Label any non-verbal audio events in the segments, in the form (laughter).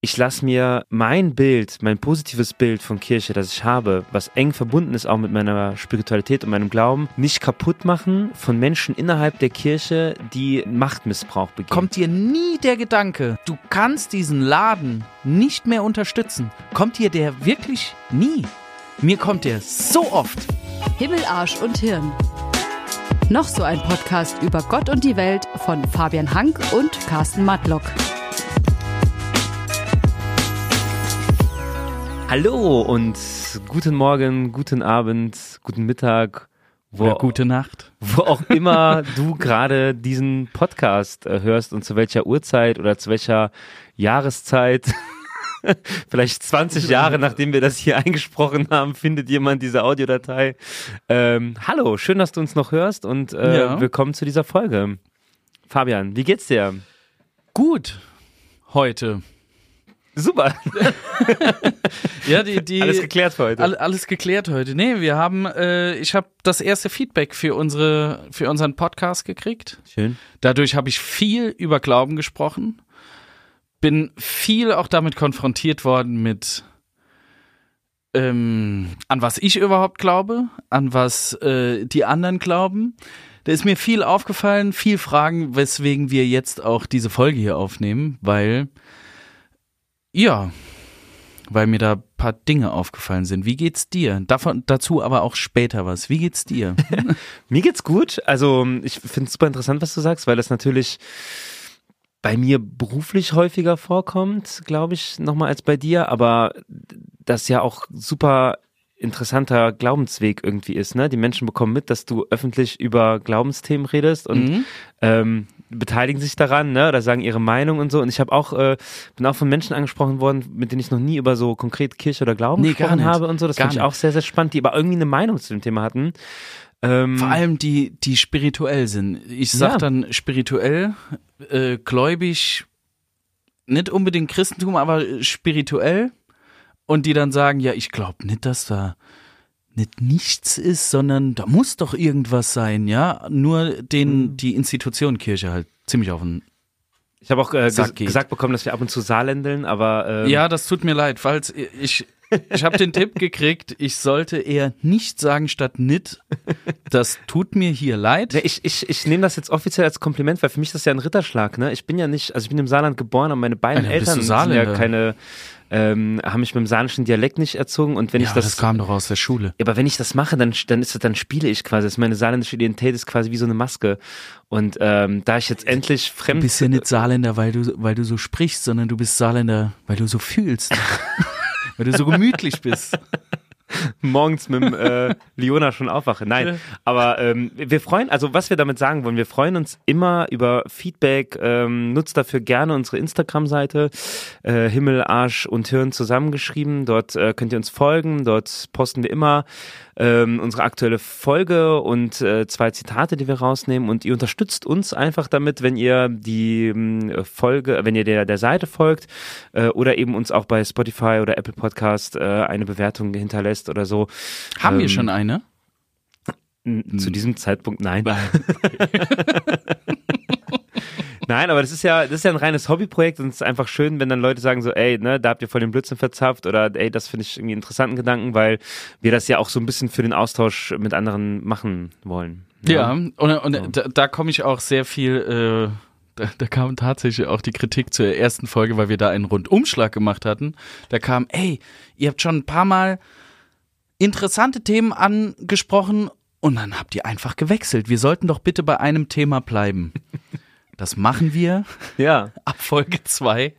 ich lasse mir mein Bild, mein positives Bild von Kirche, das ich habe, was eng verbunden ist auch mit meiner Spiritualität und meinem Glauben, nicht kaputt machen von Menschen innerhalb der Kirche, die Machtmissbrauch begehen. Kommt dir nie der Gedanke, du kannst diesen Laden nicht mehr unterstützen? Kommt dir der wirklich nie? Mir kommt der so oft. Himmel, Arsch und Hirn. Noch so ein Podcast über Gott und die Welt von Fabian Hank und Carsten Matlock. Hallo und guten Morgen, guten Abend, guten Mittag, wo, Oder gute Nacht. Wo auch immer du (laughs) gerade diesen Podcast äh, hörst und zu welcher Uhrzeit oder zu welcher Jahreszeit. (laughs) Vielleicht 20 Jahre nachdem wir das hier eingesprochen haben, findet jemand diese Audiodatei. Ähm, hallo, schön, dass du uns noch hörst und äh, ja. willkommen zu dieser Folge. Fabian, wie geht's dir? Gut, heute. Super. (laughs) ja, die, die, alles geklärt für heute. All, alles geklärt heute. Nee, wir haben, äh, ich habe das erste Feedback für unsere, für unseren Podcast gekriegt. Schön. Dadurch habe ich viel über Glauben gesprochen. Bin viel auch damit konfrontiert worden mit ähm, an was ich überhaupt glaube, an was äh, die anderen glauben. Da ist mir viel aufgefallen, viel Fragen, weswegen wir jetzt auch diese Folge hier aufnehmen, weil ja, weil mir da ein paar Dinge aufgefallen sind. Wie geht's dir? Davon, dazu aber auch später was. Wie geht's dir? (laughs) mir geht's gut. Also ich finde es super interessant, was du sagst, weil das natürlich bei mir beruflich häufiger vorkommt, glaube ich, nochmal als bei dir, aber das ja auch super interessanter Glaubensweg irgendwie ist. Ne? Die Menschen bekommen mit, dass du öffentlich über Glaubensthemen redest und mhm. ähm, beteiligen sich daran, ne, oder sagen ihre Meinung und so. Und ich habe auch, äh, bin auch von Menschen angesprochen worden, mit denen ich noch nie über so konkret Kirche oder Glauben nee, gesprochen habe und so. Das fand ich auch sehr, sehr spannend, die aber irgendwie eine Meinung zu dem Thema hatten. Ähm, Vor allem die, die spirituell sind. Ich sag ja. dann spirituell, äh, gläubig, nicht unbedingt Christentum, aber spirituell. Und die dann sagen, ja, ich glaube nicht, dass da nicht nichts ist, sondern da muss doch irgendwas sein, ja. Nur den, mhm. die Institution Kirche halt ziemlich auf den ich habe auch äh, ges geht. gesagt bekommen, dass wir ab und zu Saarländeln, aber ähm ja, das tut mir leid, falls ich ich habe den Tipp gekriegt, ich sollte eher nicht sagen statt nit. Das tut mir hier leid. Ich, ich, ich nehme das jetzt offiziell als Kompliment, weil für mich ist das ja ein Ritterschlag. Ne? Ich bin ja nicht, also ich bin im Saarland geboren und meine beiden Alter, Eltern sind ja keine ähm, haben mich mit dem saarländischen Dialekt nicht erzogen und wenn ja, ich das, das kam doch aus der Schule. Aber wenn ich das mache, dann dann ist das, dann spiele ich quasi. Das ist meine saarländische Identität ist quasi wie so eine Maske und ähm, da ich jetzt endlich fremd. Du bist ja nicht Saarländer, weil du weil du so sprichst, sondern du bist Saarländer, weil du so fühlst, (laughs) weil du so gemütlich bist. (laughs) (laughs) morgens mit dem, äh, Leona schon aufwache. Nein, aber ähm, wir freuen, also was wir damit sagen wollen, wir freuen uns immer über Feedback. Ähm, nutzt dafür gerne unsere Instagram-Seite äh, Himmel, Arsch und Hirn zusammengeschrieben. Dort äh, könnt ihr uns folgen. Dort posten wir immer ähm, unsere aktuelle Folge und äh, zwei Zitate, die wir rausnehmen. Und ihr unterstützt uns einfach damit, wenn ihr die äh, Folge, wenn ihr der, der Seite folgt äh, oder eben uns auch bei Spotify oder Apple Podcast äh, eine Bewertung hinterlässt oder so. Haben ähm, wir schon eine? Zu diesem Zeitpunkt nein. (laughs) (laughs) Nein, aber das ist ja, das ist ja ein reines Hobbyprojekt und es ist einfach schön, wenn dann Leute sagen so, ey, ne, da habt ihr voll den Blödsinn verzapft oder ey, das finde ich irgendwie einen interessanten Gedanken, weil wir das ja auch so ein bisschen für den Austausch mit anderen machen wollen. Ja, ja und, und so. da, da komme ich auch sehr viel, äh, da, da, kam tatsächlich auch die Kritik zur ersten Folge, weil wir da einen Rundumschlag gemacht hatten. Da kam, ey, ihr habt schon ein paar Mal interessante Themen angesprochen und dann habt ihr einfach gewechselt. Wir sollten doch bitte bei einem Thema bleiben. (laughs) Das machen wir. (laughs) Ja. Ab Folge 2.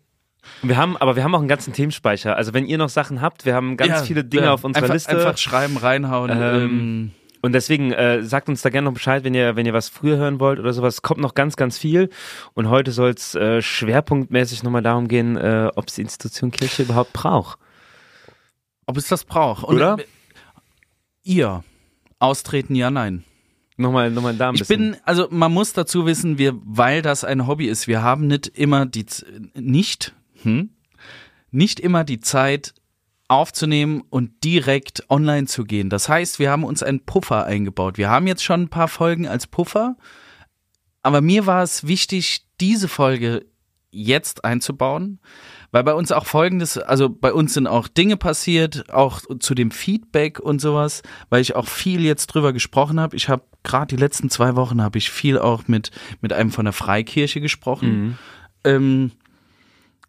Wir haben, aber wir haben auch einen ganzen Themenspeicher. Also wenn ihr noch Sachen habt, wir haben ganz ja, viele Dinge ja. auf unserer einfach, Liste. Einfach schreiben, reinhauen. Ähm, ähm, und deswegen äh, sagt uns da gerne noch Bescheid, wenn ihr, wenn ihr was früher hören wollt oder sowas. Kommt noch ganz, ganz viel. Und heute soll es äh, schwerpunktmäßig nochmal darum gehen, äh, ob es die Institution Kirche überhaupt braucht. Ob es das braucht. Und oder? Ihr. Austreten, ja, nein. Nochmal, nochmal da ein ich bisschen. Ich bin, also man muss dazu wissen, wir, weil das ein Hobby ist, wir haben nicht immer die, nicht, hm, nicht immer die Zeit aufzunehmen und direkt online zu gehen. Das heißt, wir haben uns einen Puffer eingebaut. Wir haben jetzt schon ein paar Folgen als Puffer, aber mir war es wichtig, diese Folge jetzt einzubauen, weil bei uns auch folgendes, also bei uns sind auch Dinge passiert, auch zu dem Feedback und sowas, weil ich auch viel jetzt drüber gesprochen habe. Ich habe gerade die letzten zwei Wochen habe ich viel auch mit mit einem von der Freikirche gesprochen, mhm. ähm,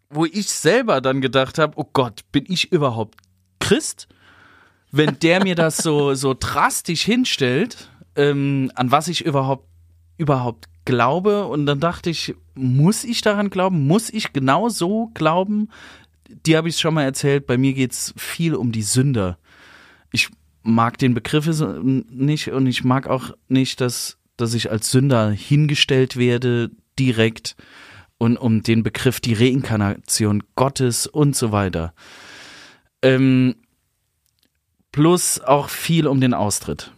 wo ich selber dann gedacht habe, oh Gott, bin ich überhaupt Christ? Wenn der mir das so (laughs) so drastisch hinstellt, ähm, an was ich überhaupt überhaupt glaube. Und dann dachte ich, muss ich daran glauben? Muss ich genau so glauben? Die habe ich schon mal erzählt. Bei mir geht es viel um die Sünder. Ich mag den Begriff nicht und ich mag auch nicht, dass, dass ich als Sünder hingestellt werde direkt und um den Begriff die Reinkarnation Gottes und so weiter. Ähm, plus auch viel um den Austritt.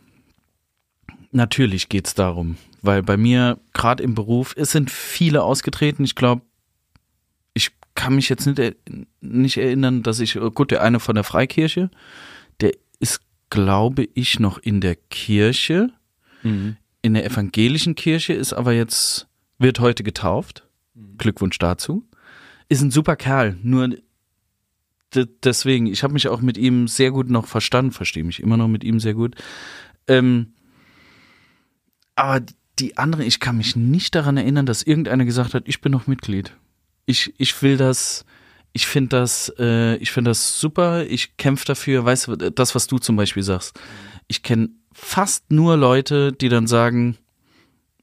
Natürlich geht es darum weil bei mir gerade im Beruf, es sind viele ausgetreten. Ich glaube, ich kann mich jetzt nicht, nicht erinnern, dass ich, gut, der eine von der Freikirche, der ist, glaube ich, noch in der Kirche, mhm. in der evangelischen Kirche, ist aber jetzt, wird heute getauft. Mhm. Glückwunsch dazu. Ist ein super Kerl, nur deswegen, ich habe mich auch mit ihm sehr gut noch verstanden, verstehe mich immer noch mit ihm sehr gut. Ähm, aber die anderen, ich kann mich nicht daran erinnern, dass irgendeiner gesagt hat, ich bin noch Mitglied. Ich, ich will das, ich finde das, äh, ich finde das super, ich kämpfe dafür, weißt du, das, was du zum Beispiel sagst. Ich kenne fast nur Leute, die dann sagen,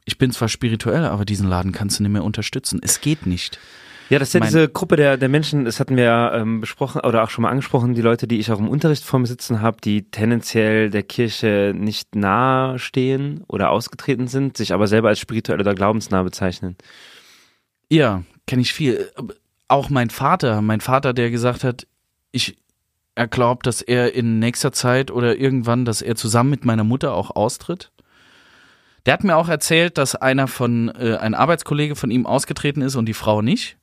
ich bin zwar spirituell, aber diesen Laden kannst du nicht mehr unterstützen. Es geht nicht. Ja, das ist ja diese Gruppe der, der Menschen, das hatten wir ja ähm, besprochen oder auch schon mal angesprochen, die Leute, die ich auch im Unterricht vor mir sitzen habe, die tendenziell der Kirche nicht nahe stehen oder ausgetreten sind, sich aber selber als spirituell oder glaubensnah bezeichnen. Ja, kenne ich viel. Auch mein Vater, mein Vater, der gesagt hat, ich, er glaubt, dass er in nächster Zeit oder irgendwann, dass er zusammen mit meiner Mutter auch austritt. Der hat mir auch erzählt, dass einer von, äh, ein Arbeitskollege von ihm ausgetreten ist und die Frau nicht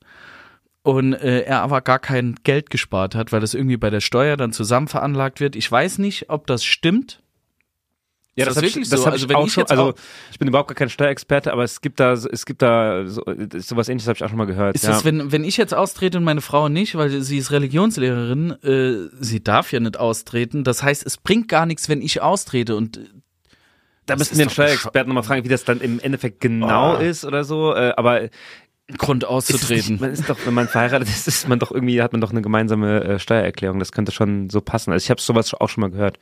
und äh, er aber gar kein Geld gespart hat, weil das irgendwie bei der Steuer dann zusammen veranlagt wird. Ich weiß nicht, ob das stimmt. Ja, das, das ist wirklich so. Also, ich wenn ich schon, also ich bin überhaupt gar kein Steuerexperte, aber es gibt da, es gibt da so, sowas ähnliches habe ich auch schon mal gehört. Ist ja. das, wenn, wenn ich jetzt austrete und meine Frau nicht, weil sie ist Religionslehrerin, äh, sie darf ja nicht austreten. Das heißt, es bringt gar nichts, wenn ich austrete und da müssen wir den Steuerexperten nochmal fragen, wie das dann im Endeffekt genau oh. ist oder so. Äh, aber Grund auszutreten. Ist man ist doch, wenn man verheiratet ist, ist man doch irgendwie, hat man doch eine gemeinsame äh, Steuererklärung. Das könnte schon so passen. Also ich habe sowas auch schon mal gehört.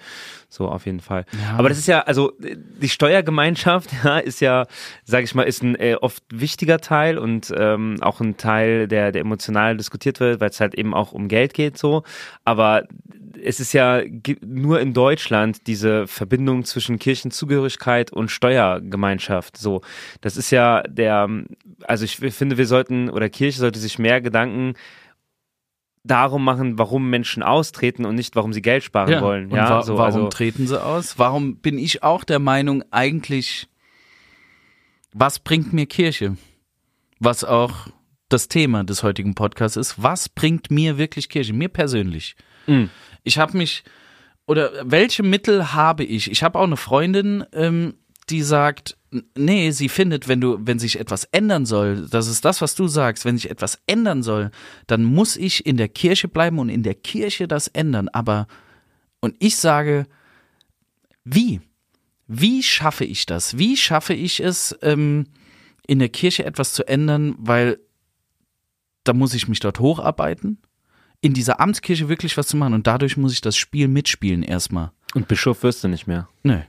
So auf jeden Fall. Ja. Aber das ist ja, also die Steuergemeinschaft, (laughs) ja, ist ja, sage ich mal, ist ein äh, oft wichtiger Teil und ähm, auch ein Teil, der, der emotional diskutiert wird, weil es halt eben auch um Geld geht so. Aber es ist ja nur in Deutschland diese Verbindung zwischen Kirchenzugehörigkeit und Steuergemeinschaft. So, das ist ja der, also ich finde, wir sollten oder Kirche sollte sich mehr Gedanken darum machen, warum Menschen austreten und nicht, warum sie Geld sparen ja, wollen. Ja, wa so, warum also treten sie aus? Warum bin ich auch der Meinung, eigentlich, was bringt mir Kirche? Was auch das Thema des heutigen Podcasts ist. Was bringt mir wirklich Kirche? Mir persönlich. Mhm. Ich habe mich, oder welche Mittel habe ich? Ich habe auch eine Freundin, ähm, die sagt, nee, sie findet, wenn du, wenn sich etwas ändern soll, das ist das, was du sagst, wenn sich etwas ändern soll, dann muss ich in der Kirche bleiben und in der Kirche das ändern. Aber, und ich sage, wie? Wie schaffe ich das? Wie schaffe ich es, ähm, in der Kirche etwas zu ändern, weil da muss ich mich dort hocharbeiten? In dieser Amtskirche wirklich was zu machen. Und dadurch muss ich das Spiel mitspielen erstmal. Und Bischof wirst du nicht mehr. Nee.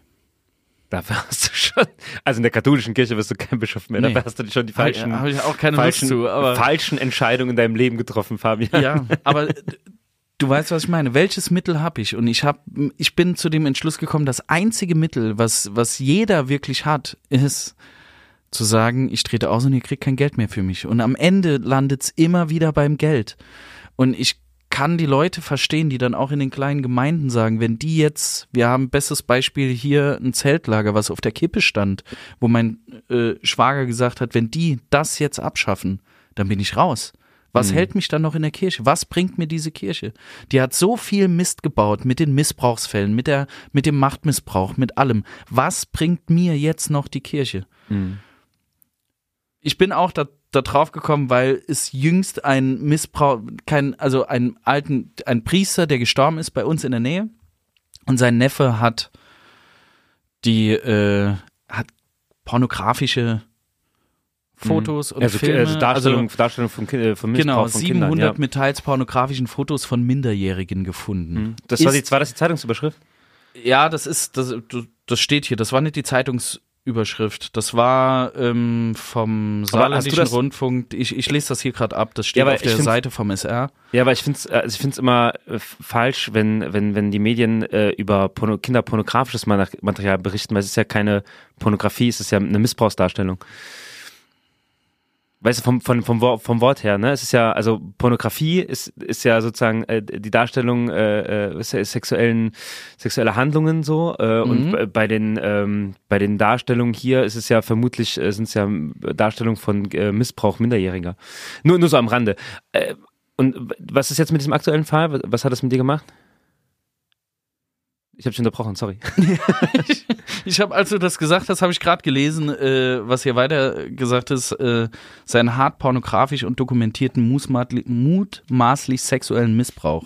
Dafür hast du schon, also in der katholischen Kirche wirst du kein Bischof mehr. Nee. Dafür hast du schon die falschen, hab, hab ich auch keine falschen, zu, falschen Entscheidungen in deinem Leben getroffen, Fabian. Ja, aber du weißt, was ich meine. Welches Mittel habe ich? Und ich habe, ich bin zu dem Entschluss gekommen, das einzige Mittel, was, was jeder wirklich hat, ist zu sagen, ich trete aus und ihr kriegt kein Geld mehr für mich. Und am Ende landet es immer wieder beim Geld. Und ich kann die Leute verstehen, die dann auch in den kleinen Gemeinden sagen, wenn die jetzt, wir haben bestes Beispiel hier ein Zeltlager, was auf der Kippe stand, wo mein äh, Schwager gesagt hat, wenn die das jetzt abschaffen, dann bin ich raus. Was mhm. hält mich dann noch in der Kirche? Was bringt mir diese Kirche? Die hat so viel Mist gebaut mit den Missbrauchsfällen, mit der, mit dem Machtmissbrauch, mit allem. Was bringt mir jetzt noch die Kirche? Mhm. Ich bin auch da, da drauf gekommen, weil es jüngst ein Missbrauch, kein, also ein alten, ein Priester, der gestorben ist bei uns in der Nähe und sein Neffe hat die, äh, hat pornografische Fotos und also, Filme. Also Darstellung, also, Darstellung von, äh, von Missbrauch genau, von 700 Kindern. Ja. mit teils pornografischen Fotos von Minderjährigen gefunden. Mhm. Das war, die, war das die Zeitungsüberschrift? Ja, das ist, das, das steht hier. Das war nicht die Zeitungsüberschrift. Das war ähm, vom Saarländischen Rundfunk. Ich, ich lese das hier gerade ab. Das steht Ja, auf der Seite vom SR. Ja, aber ich finde es also ich find's immer äh, falsch, wenn, wenn, wenn die Medien äh, über Porno kinderpornografisches Ma- Material berichten, weil es ist ja keine Pornografie, es ist ja eine Missbrauchsdarstellung. Weißt du, vom, vom, vom, Wort, vom Wort her, ne? Es ist ja, also Pornografie ist, ist ja sozusagen äh, die Darstellung äh, äh, se- sexuellen, sexueller Handlungen so. Äh, Und bei- den, ähm, bei den Darstellungen hier ist es ja vermutlich, äh, sind es ja Darstellungen von äh, Missbrauch Minderjähriger. Nur, nur so am Rande. Äh, und was ist jetzt mit diesem aktuellen Fall? Was hat das mit dir gemacht? Ich habe dich unterbrochen, sorry. (laughs) Ich habe, als du das gesagt hast, habe ich gerade gelesen, äh, was hier weiter gesagt ist, äh, seinen hart pornografisch und dokumentierten mutmaßlich, sexuellen Missbrauch.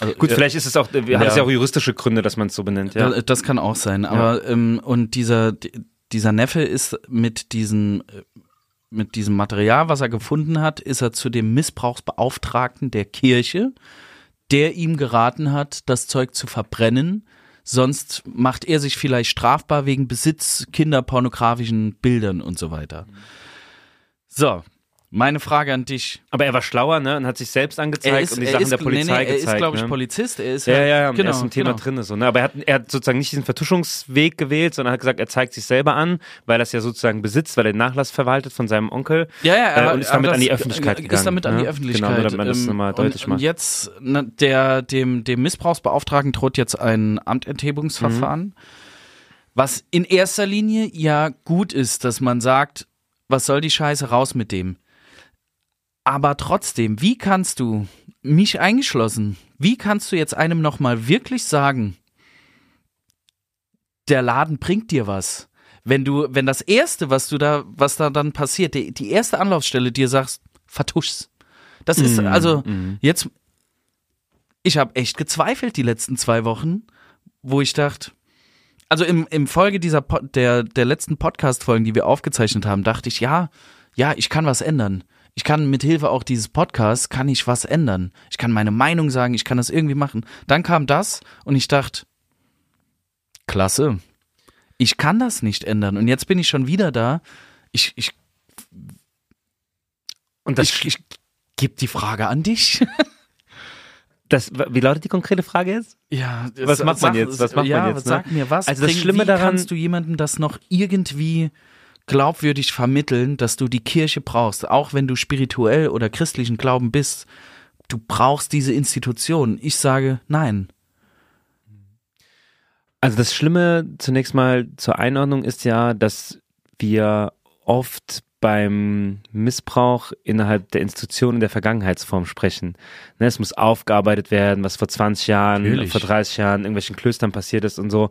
Also, Gut, äh, vielleicht ist es auch, wir haben ja. es ja auch juristische Gründe, dass man es so benennt, ja. Da- Das kann auch sein. Aber ähm, und dieser dieser Neffe ist mit diesem äh, mit diesem Material, was er gefunden hat, ist er zu dem Missbrauchsbeauftragten der Kirche, der ihm geraten hat, das Zeug zu verbrennen. Sonst macht er sich vielleicht strafbar wegen Besitz kinderpornografischen Bildern und so weiter. So, meine Frage an dich. Aber er war schlauer, ne, und hat sich selbst angezeigt und die Sachen der Polizei nee, nee, er gezeigt. ist, glaube ich, ne? Polizist. Er ist Ja, ja, ja, genau, er ist im Thema genau. drin. So, ne? Aber er hat, er hat sozusagen nicht diesen Vertuschungsweg gewählt, sondern hat gesagt, er zeigt sich selber an, weil er es ja sozusagen besitzt, weil er den Nachlass verwaltet von seinem Onkel. Ja, ja, Äh, aber, und ist damit an die Öffentlichkeit Ist gegangen, damit an die ne? Öffentlichkeit. Genau, nur damit man das ähm, nochmal deutlich und, macht. Und jetzt, na, der, dem, dem Missbrauchsbeauftragten droht jetzt ein Amtenthebungsverfahren, Mhm. was in erster Linie ja gut ist, dass man sagt, was soll die Scheiße raus mit dem? Aber trotzdem, wie kannst du, mich eingeschlossen, wie kannst du jetzt einem nochmal wirklich sagen, der Laden bringt dir was? Wenn du, wenn das erste, was du da, was da dann passiert, die, die erste Anlaufstelle dir sagst, vertusch's. Das ist, Mhm, also, jetzt, ich habe echt gezweifelt die letzten zwei Wochen, wo ich dachte, also im, im Folge dieser, Po- der, der letzten Podcast-Folgen, die wir aufgezeichnet haben, dachte ich, ja, ja, ich kann was ändern. Ich kann mit Hilfe auch dieses Podcasts, kann ich was ändern. Ich kann meine Meinung sagen, ich kann das irgendwie machen. Dann kam das und ich dachte, klasse. Ich kann das nicht ändern. Und jetzt bin ich schon wieder da. Ich, ich, Und das, ich, ich gebe die Frage an dich. (laughs) das, wie lautet die konkrete Frage jetzt? Ja, Was macht man jetzt? Was macht ja, man jetzt, ne? Sag mir was. Also das Schlimme daran- kannst du jemandem das noch irgendwie glaubwürdig vermitteln, dass du die Kirche brauchst, auch wenn du spirituell oder christlichen Glauben bist? Du brauchst diese Institution. Ich sage nein. Also das Schlimme zunächst mal zur Einordnung ist ja, dass wir oft beim Missbrauch innerhalb der Institution in der Vergangenheitsform sprechen. Ne, es muss aufgearbeitet werden, was vor 20 Jahren, Natürlich. vor 30 Jahren in irgendwelchen Klöstern passiert ist und so.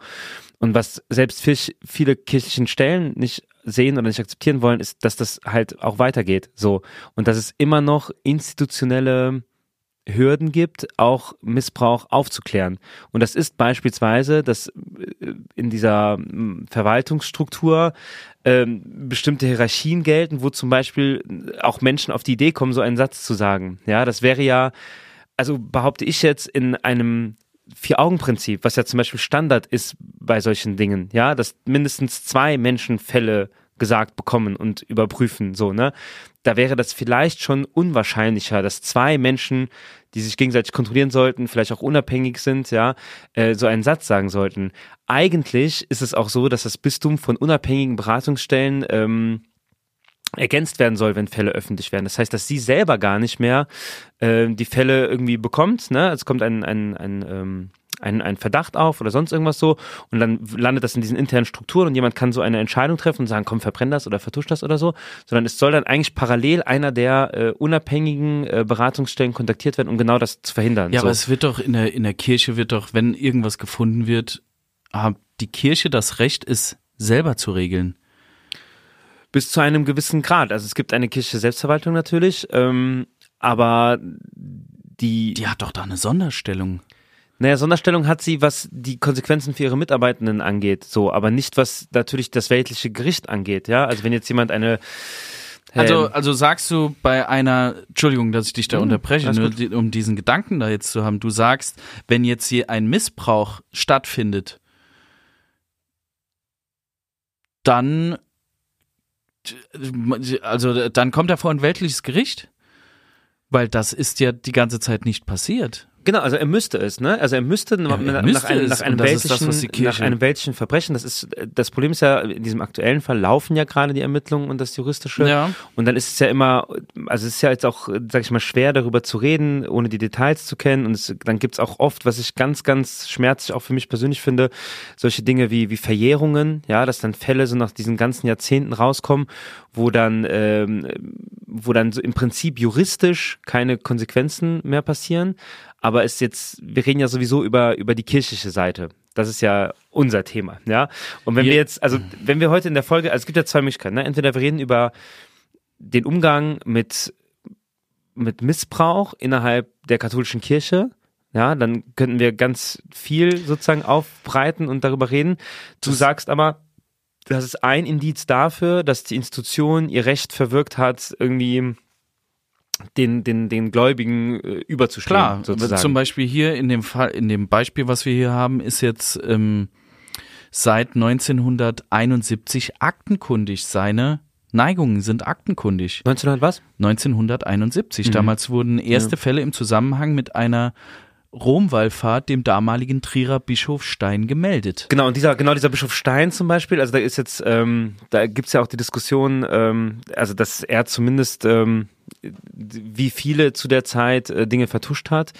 Und was selbst viel- viele kirchlichen Stellen nicht sehen oder nicht akzeptieren wollen, ist, dass das halt auch weitergeht. So. Und dass es immer noch institutionelle Hürden gibt, auch Missbrauch aufzuklären. Und das ist beispielsweise, dass äh, in dieser mm, Verwaltungsstruktur ähm, bestimmte Hierarchien gelten, wo zum Beispiel auch Menschen auf die Idee kommen, so einen Satz zu sagen. Ja, das wäre ja, also behaupte ich jetzt in einem Vier-Augen-Prinzip, was ja zum Beispiel Standard ist bei solchen Dingen, ja, dass mindestens zwei Menschen Fälle gesagt bekommen und überprüfen, so, ne? Da wäre das vielleicht schon unwahrscheinlicher, dass zwei Menschen, die sich gegenseitig kontrollieren sollten, vielleicht auch unabhängig sind, ja, äh, so einen Satz sagen sollten. Eigentlich ist es auch so, dass das Bistum von unabhängigen Beratungsstellen ähm, ergänzt werden soll, wenn Fälle öffentlich werden. Das heißt, dass sie selber gar nicht mehr äh, die Fälle irgendwie bekommt. Ne? Es kommt ein, ein, ein, ähm, ein, ein Verdacht auf oder sonst irgendwas so und dann landet das in diesen internen Strukturen und jemand kann so eine Entscheidung treffen und sagen, komm, verbrenn das oder vertusch das oder so, sondern es soll dann eigentlich parallel einer der äh, unabhängigen äh, Beratungsstellen kontaktiert werden, um genau das zu verhindern. Ja, so. aber es wird doch in der, in der Kirche wird doch, wenn irgendwas gefunden wird, hat die Kirche das Recht, es selber zu regeln. Bis zu einem gewissen Grad. Also es gibt eine kirchliche Selbstverwaltung natürlich, ähm, aber die. Die hat doch da eine Sonderstellung. Naja, Sonderstellung hat sie, was die Konsequenzen für ihre Mitarbeitenden angeht, so, aber nicht was natürlich das weltliche Gericht angeht, ja. Also wenn jetzt jemand eine also, also sagst du bei einer, Entschuldigung, dass ich dich da mhm, unterbreche, nur um diesen Gedanken da jetzt zu haben, du sagst, wenn jetzt hier ein Missbrauch stattfindet, dann, also dann kommt er vor ein weltliches Gericht? Weil das ist ja die ganze Zeit nicht passiert. Genau, also er müsste es, ne? Also er müsste, ja, er nach, müsste einem, nach, einem weltlichen, das, nach einem weltlichen Verbrechen, das ist, das Problem ist ja, in diesem aktuellen Fall laufen ja gerade die Ermittlungen und das Juristische. Ja. Und dann ist es ja immer, also es ist ja jetzt auch, sag ich mal, schwer darüber zu reden, ohne die Details zu kennen. Und es, dann gibt's auch oft, was ich ganz, ganz schmerzlich auch für mich persönlich finde, solche Dinge wie, wie Verjährungen, ja, dass dann Fälle so nach diesen ganzen Jahrzehnten rauskommen, wo dann, ähm, wo dann so im Prinzip juristisch keine Konsequenzen mehr passieren aber ist jetzt, wir reden ja sowieso über, über die kirchliche Seite. Das ist ja unser Thema, ja. Und wenn wir jetzt, also wenn wir heute in der Folge, also es gibt ja zwei Möglichkeiten, ne? Entweder wir reden über den Umgang mit, mit Missbrauch innerhalb der katholischen Kirche, ja, dann könnten wir ganz viel sozusagen aufbreiten und darüber reden. Du das sagst aber, das ist ein Indiz dafür, dass die Institution ihr Recht verwirkt hat, irgendwie den, den, den Gläubigen äh, überzustehen. Klar, sozusagen. zum Beispiel hier in dem Fall, in dem Beispiel, was wir hier haben, ist jetzt ähm, seit 1971 aktenkundig. Seine Neigungen sind aktenkundig. 1900 was? 1971. Mhm. Damals wurden erste ja. Fälle im Zusammenhang mit einer Romwallfahrt dem damaligen Trierer Bischof Stein gemeldet. Genau, und dieser, genau dieser Bischof Stein zum Beispiel, also da ist jetzt, ähm, da gibt's ja auch die Diskussion, ähm, also dass er zumindest ähm, wie viele zu der Zeit äh, Dinge vertuscht hat,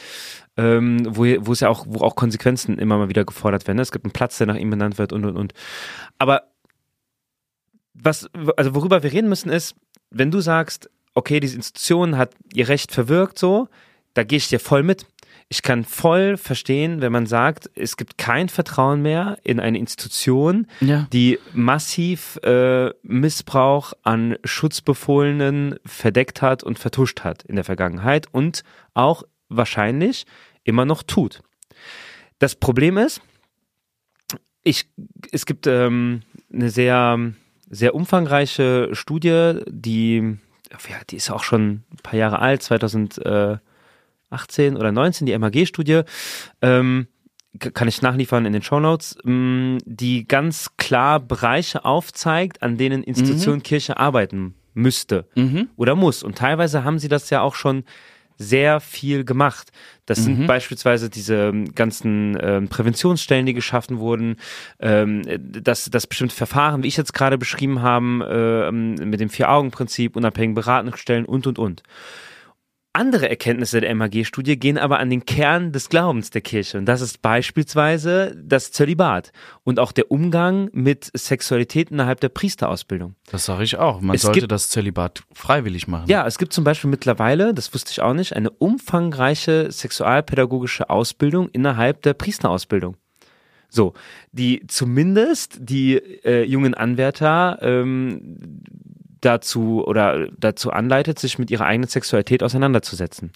ähm, wo, wo es ja auch, wo auch Konsequenzen immer mal wieder gefordert werden. Es gibt einen Platz, der nach ihm benannt wird und und und. Aber was, also worüber wir reden müssen ist, wenn du sagst, okay, diese Institution hat ihr Recht verwirkt, so, da gehe ich dir voll mit ich kann voll verstehen, wenn man sagt, es gibt kein Vertrauen mehr in eine Institution, ja. die massiv äh, Missbrauch an Schutzbefohlenen verdeckt hat und vertuscht hat in der Vergangenheit und auch wahrscheinlich immer noch tut. Das Problem ist, ich, es gibt ähm, eine sehr, sehr umfangreiche Studie, die, ja, die ist auch schon ein paar Jahre alt, 2000. Äh, 18 oder 19, die MAG-Studie, ähm, kann ich nachliefern in den Shownotes, ähm, die ganz klar Bereiche aufzeigt, an denen Institution mhm. Kirche arbeiten müsste mhm. oder muss. Und teilweise haben sie das ja auch schon sehr viel gemacht. Das mhm. sind beispielsweise diese ganzen ähm, Präventionsstellen, die geschaffen wurden, ähm, dass das bestimmte Verfahren, wie ich jetzt gerade beschrieben habe, äh, mit dem Vier-Augen-Prinzip, unabhängigen Beratungsstellen und, und, und. Andere Erkenntnisse der MAG-Studie gehen aber an den Kern des Glaubens der Kirche. Und das ist beispielsweise das Zölibat und auch der Umgang mit Sexualität innerhalb der Priesterausbildung. Das sage ich auch. Man es sollte gibt, das Zölibat freiwillig machen. Ja, es gibt zum Beispiel mittlerweile, das wusste ich auch nicht, eine umfangreiche sexualpädagogische Ausbildung innerhalb der Priesterausbildung. So, die zumindest die äh, jungen Anwärter ähm, dazu oder dazu anleitet, sich mit ihrer eigenen Sexualität auseinanderzusetzen.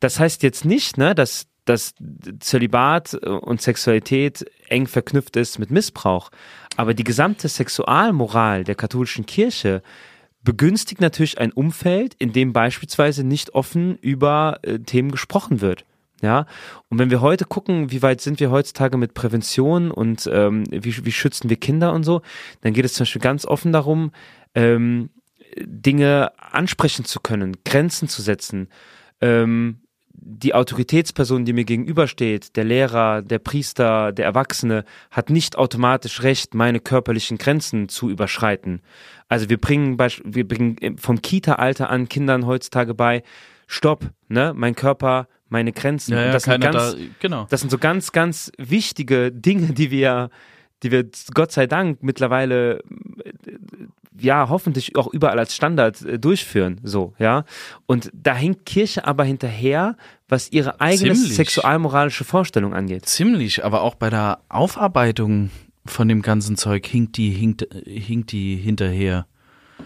Das heißt jetzt nicht, ne, dass dass Zölibat und Sexualität eng verknüpft ist mit Missbrauch, aber die gesamte Sexualmoral der katholischen Kirche begünstigt natürlich ein Umfeld, in dem beispielsweise nicht offen über äh, Themen gesprochen wird. Ja, und wenn wir heute gucken, wie weit sind wir heutzutage mit Prävention und ähm, wie, wie schützen wir Kinder und so, dann geht es zum Beispiel ganz offen darum, ähm, Dinge ansprechen zu können, Grenzen zu setzen. Ähm, die Autoritätsperson, die mir gegenübersteht, der Lehrer, der Priester, der Erwachsene, hat nicht automatisch Recht, meine körperlichen Grenzen zu überschreiten. Also wir bringen, wir bringen vom Kita-Alter an Kindern heutzutage bei, stopp, ne, mein Körper, meine Grenzen. Ja, ja, das, sind ganz, da, genau. das sind so ganz, ganz wichtige Dinge, die wir, die wir Gott sei Dank mittlerweile ja hoffentlich auch überall als Standard äh, durchführen, so, ja. Und da hängt Kirche aber hinterher, was ihre eigene Ziemlich. sexualmoralische Vorstellung angeht. Ziemlich, aber auch bei der Aufarbeitung von dem ganzen Zeug hinkt die, hinkt, hinkt die hinterher.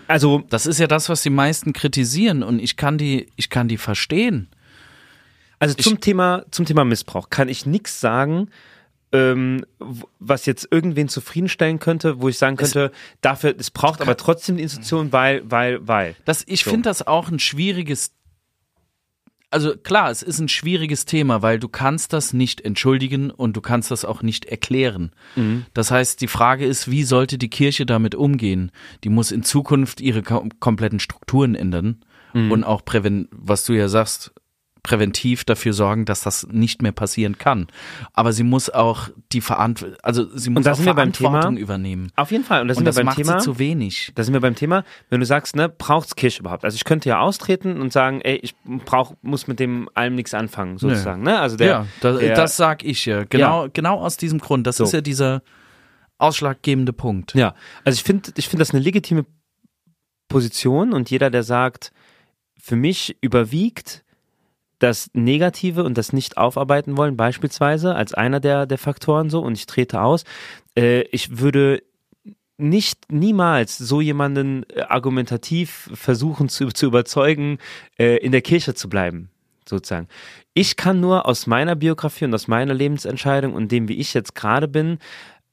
Also das ist ja das, was die meisten kritisieren und ich kann die, ich kann die verstehen. Also zum ich, Thema, zum Thema Missbrauch kann ich nichts sagen, ähm, was jetzt irgendwen zufriedenstellen könnte, wo ich sagen könnte, es, dafür, es braucht aber trotzdem die Institution, weil, weil, weil. Das, ich so. finde das auch ein schwieriges also klar, es ist ein schwieriges Thema, weil du kannst das nicht entschuldigen und du kannst das auch nicht erklären. Mhm. Das heißt, die Frage ist, wie sollte die Kirche damit umgehen? Die muss in Zukunft ihre kompletten Strukturen ändern mhm. und auch präven, was du ja sagst, präventiv dafür sorgen, dass das nicht mehr passieren kann. Aber sie muss auch die Verantwortung, also sie muss auch Verantwortung übernehmen. Auf jeden Fall. Und, das, und das wir beim macht Thema, sie zu wenig. Da sind wir beim Thema, wenn du sagst, ne, braucht's Kirche überhaupt? Also ich könnte ja austreten und sagen, ey, ich brauch, muss mit dem allem nichts anfangen, sozusagen. Ne? Also der, ja, das, der, das sag ich ja. Genau, ja. genau aus diesem Grund. Das so. ist ja dieser ausschlaggebende Punkt. Ja, also ich finde, ich finde das eine legitime Position und jeder, der sagt, für mich überwiegt das Negative und das nicht aufarbeiten wollen, beispielsweise als einer der, der Faktoren so, und ich trete aus. Äh, ich würde nicht niemals so jemanden äh, argumentativ versuchen zu, zu überzeugen, äh, in der Kirche zu bleiben, sozusagen. Ich kann nur aus meiner Biografie und aus meiner Lebensentscheidung und dem, wie ich jetzt gerade bin,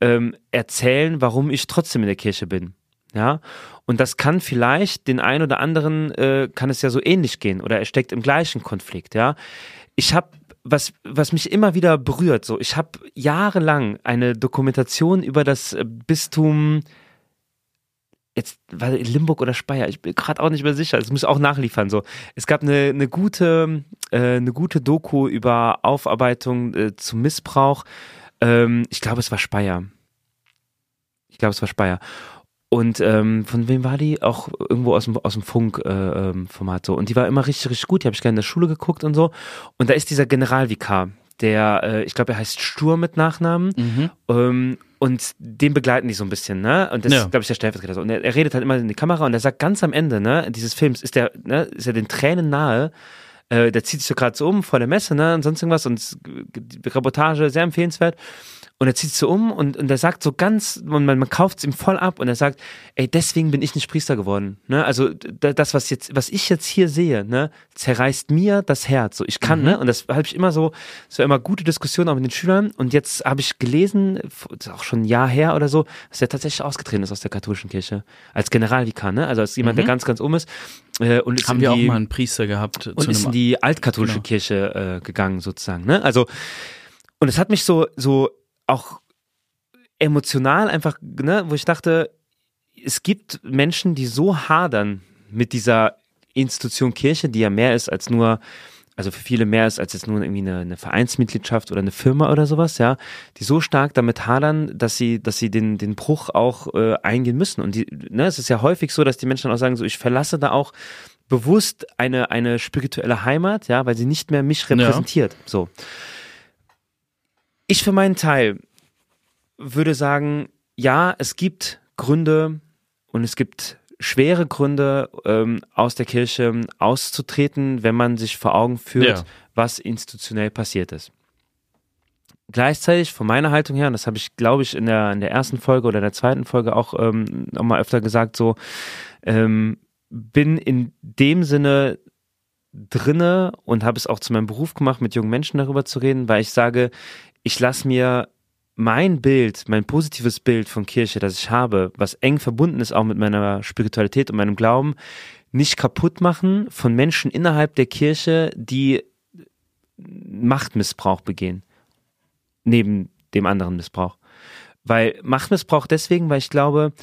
ähm, erzählen, warum ich trotzdem in der Kirche bin. Ja, und das kann vielleicht den einen oder anderen, äh, kann es ja so ähnlich gehen oder er steckt im gleichen Konflikt, ja. Ich habe was, was mich immer wieder berührt, so, ich habe jahrelang eine Dokumentation über das äh, Bistum, jetzt war Limburg oder Speyer, ich bin gerade auch nicht mehr sicher, das muss ich auch nachliefern, so. Es gab eine, eine gute, äh, eine gute Doku über Aufarbeitung äh, zum Missbrauch, ähm, ich glaube, es war Speyer. Ich glaube, es war Speyer. Und ähm, von wem war die? Auch irgendwo aus dem, aus dem Funk-Format äh, so. Und die war immer richtig, richtig gut. Die habe ich gerne in der Schule geguckt und so. Und da ist dieser Generalvikar, der, äh, ich glaube, er heißt Stur mit Nachnamen. Mhm. Ähm, und den begleiten die so ein bisschen, ne? Und das ja. ist, glaube ich, der Stellvertreter. Und er, er, redet halt immer in die Kamera und er sagt ganz am Ende, ne, dieses Films, ist der, ne, ist er den Tränen nahe. Äh, der zieht sich so gerade so um vor der Messe, ne? Und sonst irgendwas. Und die Reportage sehr empfehlenswert. Und er zieht sich so um und, und er sagt so ganz, man, man kauft es ihm voll ab und er sagt, ey, deswegen bin ich nicht Priester geworden. Ne? Also das, was jetzt, was ich jetzt hier sehe, ne, zerreißt mir das Herz. So, ich kann, mhm. ne? Und das habe ich immer so, so immer gute Diskussionen auch mit den Schülern. Und jetzt habe ich gelesen, das ist auch schon ein Jahr her oder so, dass er tatsächlich ausgetreten ist aus der katholischen Kirche. Als Generalvikar, ne? Also als jemand, mhm. der ganz, ganz um ist. Äh, und Haben wir die, auch mal einen Priester gehabt. Und ist in die altkatholische genau. Kirche äh, gegangen, sozusagen. Ne? Also, und es hat mich so, so auch emotional einfach, ne, wo ich dachte, es gibt Menschen, die so hadern mit dieser Institution Kirche, die ja mehr ist als nur, also für viele mehr ist als jetzt nur irgendwie eine, eine Vereinsmitgliedschaft oder eine Firma oder sowas, ja, die so stark damit hadern, dass sie, dass sie den, den Bruch auch äh, eingehen müssen. Und die, ne, es ist ja häufig so, dass die Menschen auch sagen, so ich verlasse da auch bewusst eine, eine spirituelle Heimat, ja, weil sie nicht mehr mich repräsentiert. Ja. So. Ich für meinen Teil würde sagen, ja, es gibt Gründe und es gibt schwere Gründe, ähm, aus der Kirche auszutreten, wenn man sich vor Augen führt, ja. was institutionell passiert ist. Gleichzeitig von meiner Haltung her, und das habe ich, glaube ich, in der, in der ersten Folge oder der zweiten Folge auch ähm, nochmal öfter gesagt, so, ähm, bin in dem Sinne drinne und habe es auch zu meinem Beruf gemacht, mit jungen Menschen darüber zu reden, weil ich sage, ich lasse mir mein Bild, mein positives Bild von Kirche, das ich habe, was eng verbunden ist auch mit meiner Spiritualität und meinem Glauben, nicht kaputt machen von Menschen innerhalb der Kirche, die Machtmissbrauch begehen. Neben dem anderen Missbrauch. Weil Machtmissbrauch deswegen, weil ich glaube,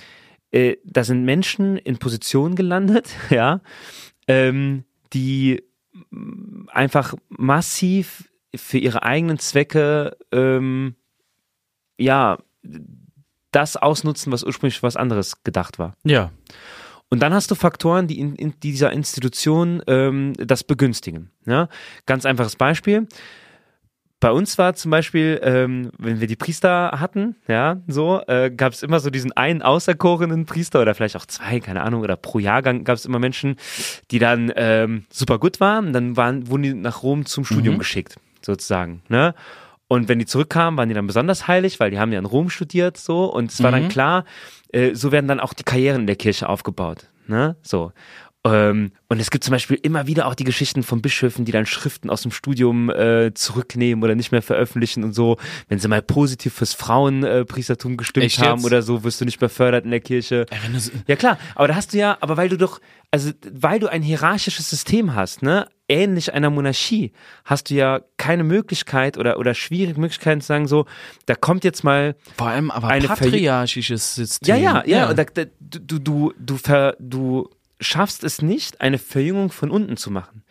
äh, da sind Menschen in Positionen gelandet, (laughs) ja, ähm, die einfach massiv für ihre eigenen Zwecke ähm, ja das ausnutzen, was ursprünglich was anderes gedacht war. Ja. Und dann hast du Faktoren, die in, in dieser Institution ähm, das begünstigen. Ja? Ganz einfaches Beispiel. Bei uns war zum Beispiel, ähm, wenn wir die Priester hatten, ja, so, äh, gab es immer so diesen einen auserkorenen Priester oder vielleicht auch zwei, keine Ahnung, oder pro Jahrgang gab es immer Menschen, die dann ähm, super gut waren. Dann waren, wurden die nach Rom zum Studium mhm. geschickt sozusagen. Ne? Und wenn die zurückkamen, waren die dann besonders heilig, weil die haben ja in Rom studiert so. Und es war mhm. dann klar, äh, so werden dann auch die Karrieren in der Kirche aufgebaut. ne? So. Ähm, und es gibt zum Beispiel immer wieder auch die Geschichten von Bischöfen, die dann Schriften aus dem Studium äh, zurücknehmen oder nicht mehr veröffentlichen und so. Wenn sie mal positiv fürs Frauenpriestertum äh, gestimmt Echt haben jetzt? oder so, wirst du nicht befördert in der Kirche. Ja klar, aber da hast du ja, aber weil du doch, also weil du ein hierarchisches System hast, ne, ähnlich einer Monarchie, hast du ja keine Möglichkeit oder oder schwierige Möglichkeiten zu sagen so, da kommt jetzt mal Vor allem aber Verj- patriarchisches System. ja, ja, ja. Und da, da, du, du, du, ver, du schaffst es nicht, eine Verjüngung von unten zu machen.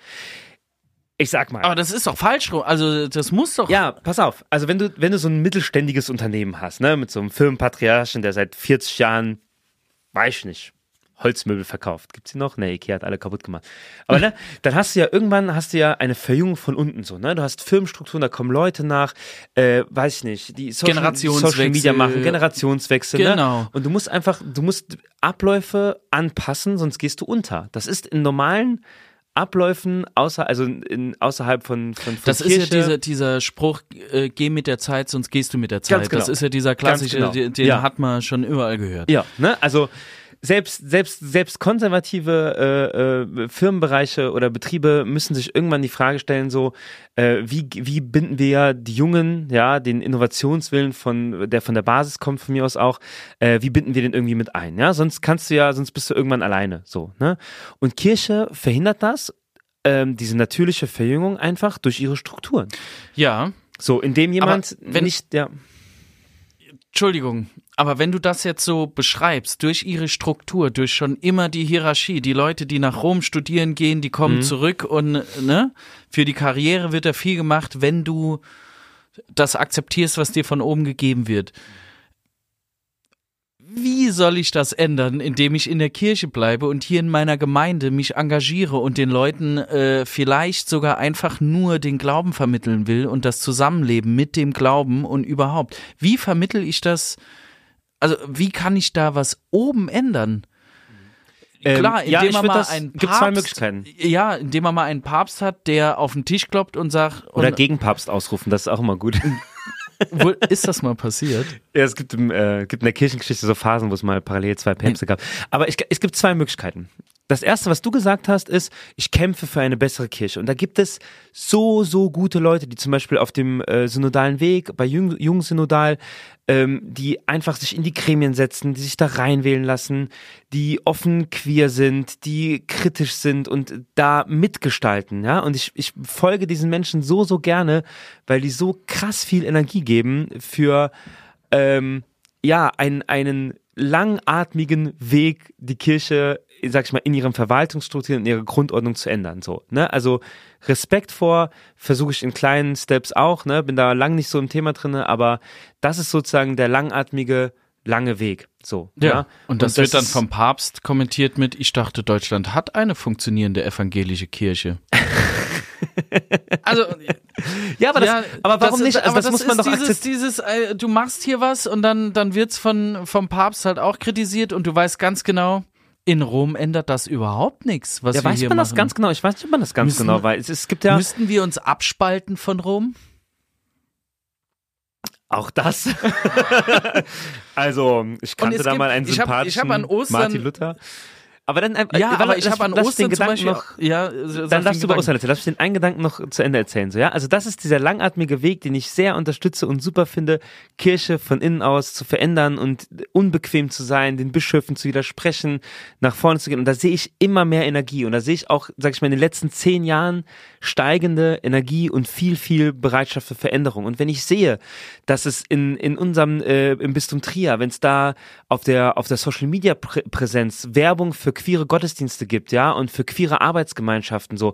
Ich sag mal. aber das ist doch falsch rum. Also das muss doch. ja, pass auf. Also wenn du, wenn du so ein mittelständiges Unternehmen hast, ne, mit so einem Firmenpatriarchen, der seit 40 Jahren, weiß ich nicht, Holzmöbel verkauft. Gibt's die noch? Ne, Ikea hat alle kaputt gemacht. Aber ne, (laughs) dann hast du ja irgendwann hast du ja eine Verjüngung von unten so, ne? Du hast Firmenstrukturen, da kommen Leute nach, äh, weiß ich nicht, die Social. Social Media machen, Generationswechsel, Genau. ne? Und du musst einfach, du musst Abläufe anpassen, sonst gehst du unter. Das ist in normalen Abläufen außer, also in, außerhalb von, von, von Das Kirche. ist ja dieser, dieser Spruch, äh, geh mit der Zeit, sonst gehst du mit der Zeit. Ganz genau. Das ist ja dieser klassische, genau. den, den Ja. hat man schon überall gehört. Ja, ne? Also selbst, selbst, selbst konservative äh, äh, Firmenbereiche oder Betriebe müssen sich irgendwann die Frage stellen, so, äh, wie, wie binden wir die Jungen, ja, den Innovationswillen von, der von der Basis kommt, von mir aus auch, äh, wie binden wir den irgendwie mit ein? Ja, sonst kannst du ja, sonst bist du irgendwann alleine. So, ne? Und Kirche verhindert das, ähm, diese natürliche Verjüngung einfach durch ihre Strukturen. Ja, So, indem jemand wenn- nicht, ja. Entschuldigung, aber wenn du das jetzt so beschreibst, durch ihre Struktur, durch schon immer die Hierarchie, die Leute, die nach Rom studieren gehen, die kommen zurück und ne, für die Karriere wird da viel gemacht, wenn du das akzeptierst, was dir von oben gegeben wird. Wie soll ich das ändern, indem ich in der Kirche bleibe und hier in meiner Gemeinde mich engagiere und den Leuten äh, vielleicht sogar einfach nur den Glauben vermitteln will und das Zusammenleben mit dem Glauben und überhaupt? Wie vermittel ich das? Also wie kann ich da was oben ändern? Klar, Ähm, ja, indem ich man würd mal das- einen gibt zwei Papst, Möglichkeiten. Ja, indem man mal einen Papst hat, der auf den Tisch kloppt und sagt, Oder und, Gegenpapst ausrufen, das ist auch immer gut. (laughs) wo, ist das mal passiert? Ja, es gibt, im, äh, gibt in der Kirchengeschichte so Phasen, wo es mal parallel zwei Päpste gab. Aber ich, es gibt zwei Möglichkeiten. Das erste, was du gesagt hast, ist, ich kämpfe für eine bessere Kirche. Und da gibt es so, so gute Leute, die zum Beispiel auf dem äh, synodalen Weg, bei Jung, Jungsynodal, ähm, die einfach sich in die Gremien setzen, die sich da reinwählen lassen, die offen queer sind, die kritisch sind und da mitgestalten, ja. Und ich, ich folge diesen Menschen so, so gerne, weil die so krass viel Energie geben für ähm, ja, ein, einen langatmigen Weg, die Kirche, sag ich mal, in ihren Verwaltungsstrukturen, in ihrer Grundordnung zu ändern. So, ne? Also Respekt vor, versuche ich in kleinen Steps auch, ne? Bin da lang nicht so im Thema drinne, aber das ist sozusagen der langatmige, lange Weg. So. Ja. Und das, wird dann vom Papst kommentiert mit, ich dachte, Deutschland hat eine funktionierende evangelische Kirche. (laughs) also, Ja, aber, das, ja, aber warum das, nicht? Also aber das, muss man ist doch dieses, akzeptieren. dieses, äh, du machst hier was und dann, dann wird's von, vom Papst halt auch kritisiert und du weißt ganz genau, in Rom ändert das überhaupt nichts, was Ja, wir weiß hier man machen. das ganz genau? Ich weiß nicht, ob man das ganz Müssen- genau weiß. Es, gibt ja Müssten wir uns abspalten von Rom? auch das. (laughs) also, ich kannte da gibt- mal einen ich hab- ich sympathischen hab an Ostern- Martin Luther. Aber dann, äh, Ja, aber ich lass- habe an lass Ostern den zum Beispiel noch, ja, sag Dann darfst du über Gedanken. Ostern erzählen. Darf ich den einen Gedanken noch zu Ende erzählen? So, ja? Also das ist dieser langatmige Weg, den ich sehr unterstütze und super finde, Kirche von innen aus zu verändern und unbequem zu sein, den Bischöfen zu widersprechen, nach vorne zu gehen. Und da sehe ich immer mehr Energie. Und da sehe ich auch, sag ich mal, in den letzten zehn Jahren steigende Energie und viel, viel Bereitschaft für Veränderung. Und wenn ich sehe, dass es in, in unserem, äh, im Bistum Trier, wenn es da auf der, auf der Social Media Prä Präsenz Werbung für queere Gottesdienste gibt, ja, und für queere Arbeitsgemeinschaften, so,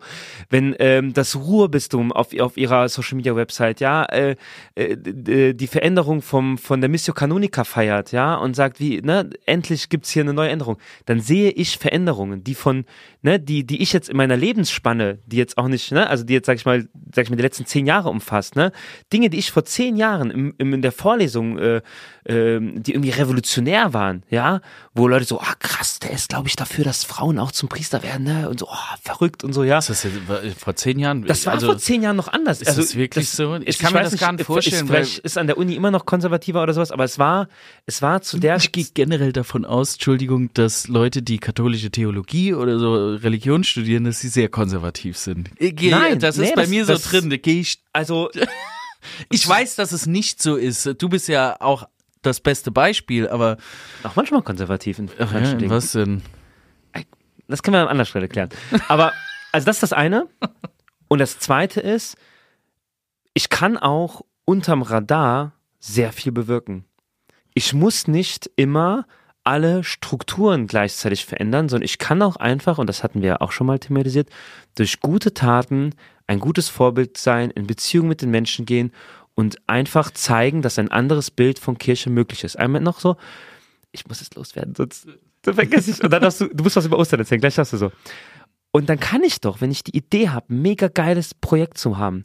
wenn ähm, das Ruhrbistum auf, auf ihrer Social Media Website, ja, äh, äh, die Veränderung vom, von der Missio Canonica feiert, ja, und sagt, wie, ne, endlich gibt's hier eine neue Änderung, dann sehe ich Veränderungen, die von, ne, die, die ich jetzt in meiner Lebensspanne, die jetzt auch nicht, ne, also die jetzt, sag ich mal, sag ich mal, die letzten zehn Jahre umfasst, ne, Dinge, die ich vor zehn Jahren im, im, in der Vorlesung, äh, ähm, die irgendwie revolutionär waren, ja, wo Leute so, ah krass, der ist, glaube ich, dafür dass Frauen auch zum Priester werden, ne? Und so, oh, verrückt und so, ja. Ist das jetzt vor zehn Jahren? Das war also, vor zehn Jahren noch anders. Ist also, das wirklich das, so? Ich kann mir das gar nicht vorstellen. Ist, vielleicht ist an der Uni immer noch konservativer oder sowas, aber es war, es war zu der. Ich gehe generell davon aus, Entschuldigung, dass Leute, die katholische Theologie oder so Religion studieren, dass sie sehr konservativ sind. Nein, das nee, ist bei das, mir so drin. Da gehe ich. Also. (laughs) ich weiß, dass es nicht so ist. Du bist ja auch das beste Beispiel, aber. Auch manchmal konservativ in Ach, ja, Was denn? Das können wir an anderer Stelle klären. Aber, also das ist das eine. Und das zweite ist, ich kann auch unterm Radar sehr viel bewirken. Ich muss nicht immer alle Strukturen gleichzeitig verändern, sondern ich kann auch einfach, und das hatten wir ja auch schon mal thematisiert, durch gute Taten ein gutes Vorbild sein, in Beziehung mit den Menschen gehen und einfach zeigen, dass ein anderes Bild von Kirche möglich ist. Einmal noch so, ich muss es loswerden, sonst vergesse ich. Und dann hast du, du musst was über Ostern erzählen, gleich hast du so. Und dann kann ich doch, wenn ich die Idee habe, mega geiles Projekt zu haben,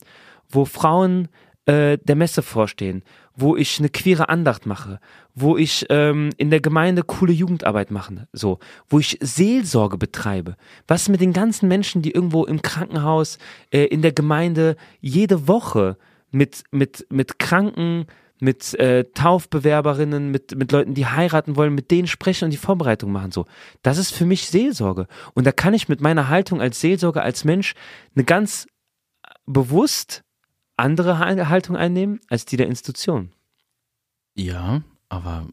wo Frauen äh, der Messe vorstehen, wo ich eine queere Andacht mache, wo ich ähm, in der Gemeinde coole Jugendarbeit mache, so, wo ich Seelsorge betreibe. Was mit den ganzen Menschen, die irgendwo im Krankenhaus, äh, in der Gemeinde jede Woche mit, mit, mit Kranken, mit äh, Taufbewerberinnen, mit, mit Leuten, die heiraten wollen, mit denen sprechen und die Vorbereitung machen. So, das ist für mich Seelsorge. Und da kann ich mit meiner Haltung als Seelsorger, als Mensch, eine ganz bewusst andere Haltung einnehmen als die der Institution. Ja, aber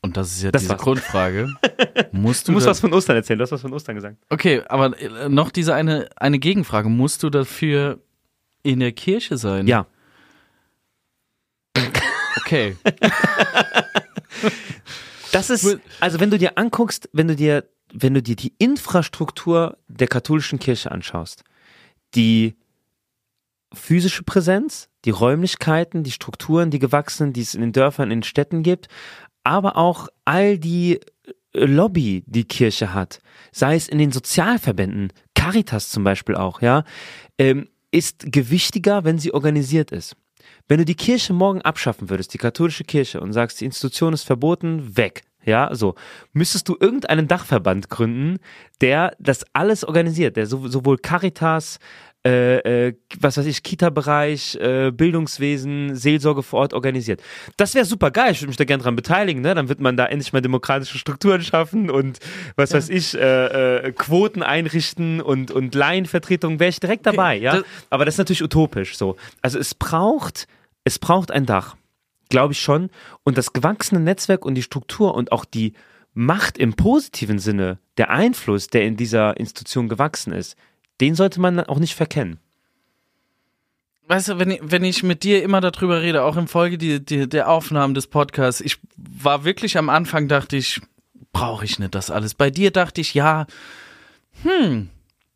und das ist ja das diese war's. Grundfrage. (laughs) Musst du, du musst was von Ostern erzählen. Du hast was von Ostern gesagt. Okay, aber äh, noch diese eine eine Gegenfrage. Musst du dafür in der Kirche sein? Ja. Okay. (laughs) das ist, also wenn du dir anguckst, wenn du dir, wenn du dir die Infrastruktur der katholischen Kirche anschaust, die physische Präsenz, die Räumlichkeiten, die Strukturen, die gewachsenen, die es in den Dörfern, in den Städten gibt, aber auch all die Lobby, die Kirche hat, sei es in den Sozialverbänden, Caritas zum Beispiel auch, ja, ähm, ist gewichtiger, wenn sie organisiert ist. Wenn du die Kirche morgen abschaffen würdest, die katholische Kirche, und sagst, die Institution ist verboten, weg. Ja, so. Müsstest du irgendeinen Dachverband gründen, der das alles organisiert, der sowohl Caritas, äh, äh, was weiß ich, Kita-Bereich, äh, Bildungswesen, Seelsorge vor Ort organisiert. Das wäre super geil, ich würde mich da gerne dran beteiligen, ne? Dann wird man da endlich mal demokratische Strukturen schaffen und was ja. weiß ich, äh, äh, Quoten einrichten und, und Laienvertretung, wäre ich direkt dabei, okay. ja. Aber das ist natürlich utopisch so. Also es braucht, es braucht ein Dach. Glaube ich schon. Und das gewachsene Netzwerk und die Struktur und auch die Macht im positiven Sinne, der Einfluss, der in dieser Institution gewachsen ist, den sollte man auch nicht verkennen. Weißt du, wenn ich, wenn ich mit dir immer darüber rede, auch in Folge die, die, der Aufnahmen des Podcasts, ich war wirklich am Anfang, dachte ich, brauche ich nicht das alles. Bei dir dachte ich, ja, hm,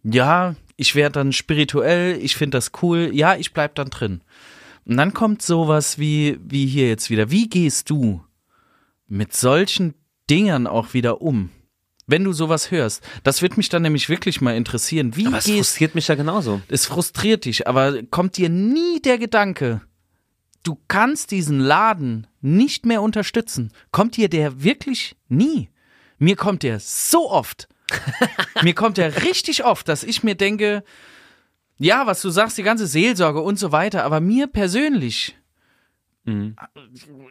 ja, ich werde dann spirituell, ich finde das cool, ja, ich bleib dann drin. Und dann kommt sowas wie, wie hier jetzt wieder. Wie gehst du mit solchen Dingern auch wieder um? Wenn du sowas hörst, das wird mich dann nämlich wirklich mal interessieren. Wie aber es frustriert mich ja genauso. Es frustriert dich, aber kommt dir nie der Gedanke, du kannst diesen Laden nicht mehr unterstützen? Kommt dir der wirklich nie? Mir kommt der so oft. (laughs) mir kommt der richtig oft, dass ich mir denke, ja, was du sagst, die ganze Seelsorge und so weiter, aber mir persönlich Mhm.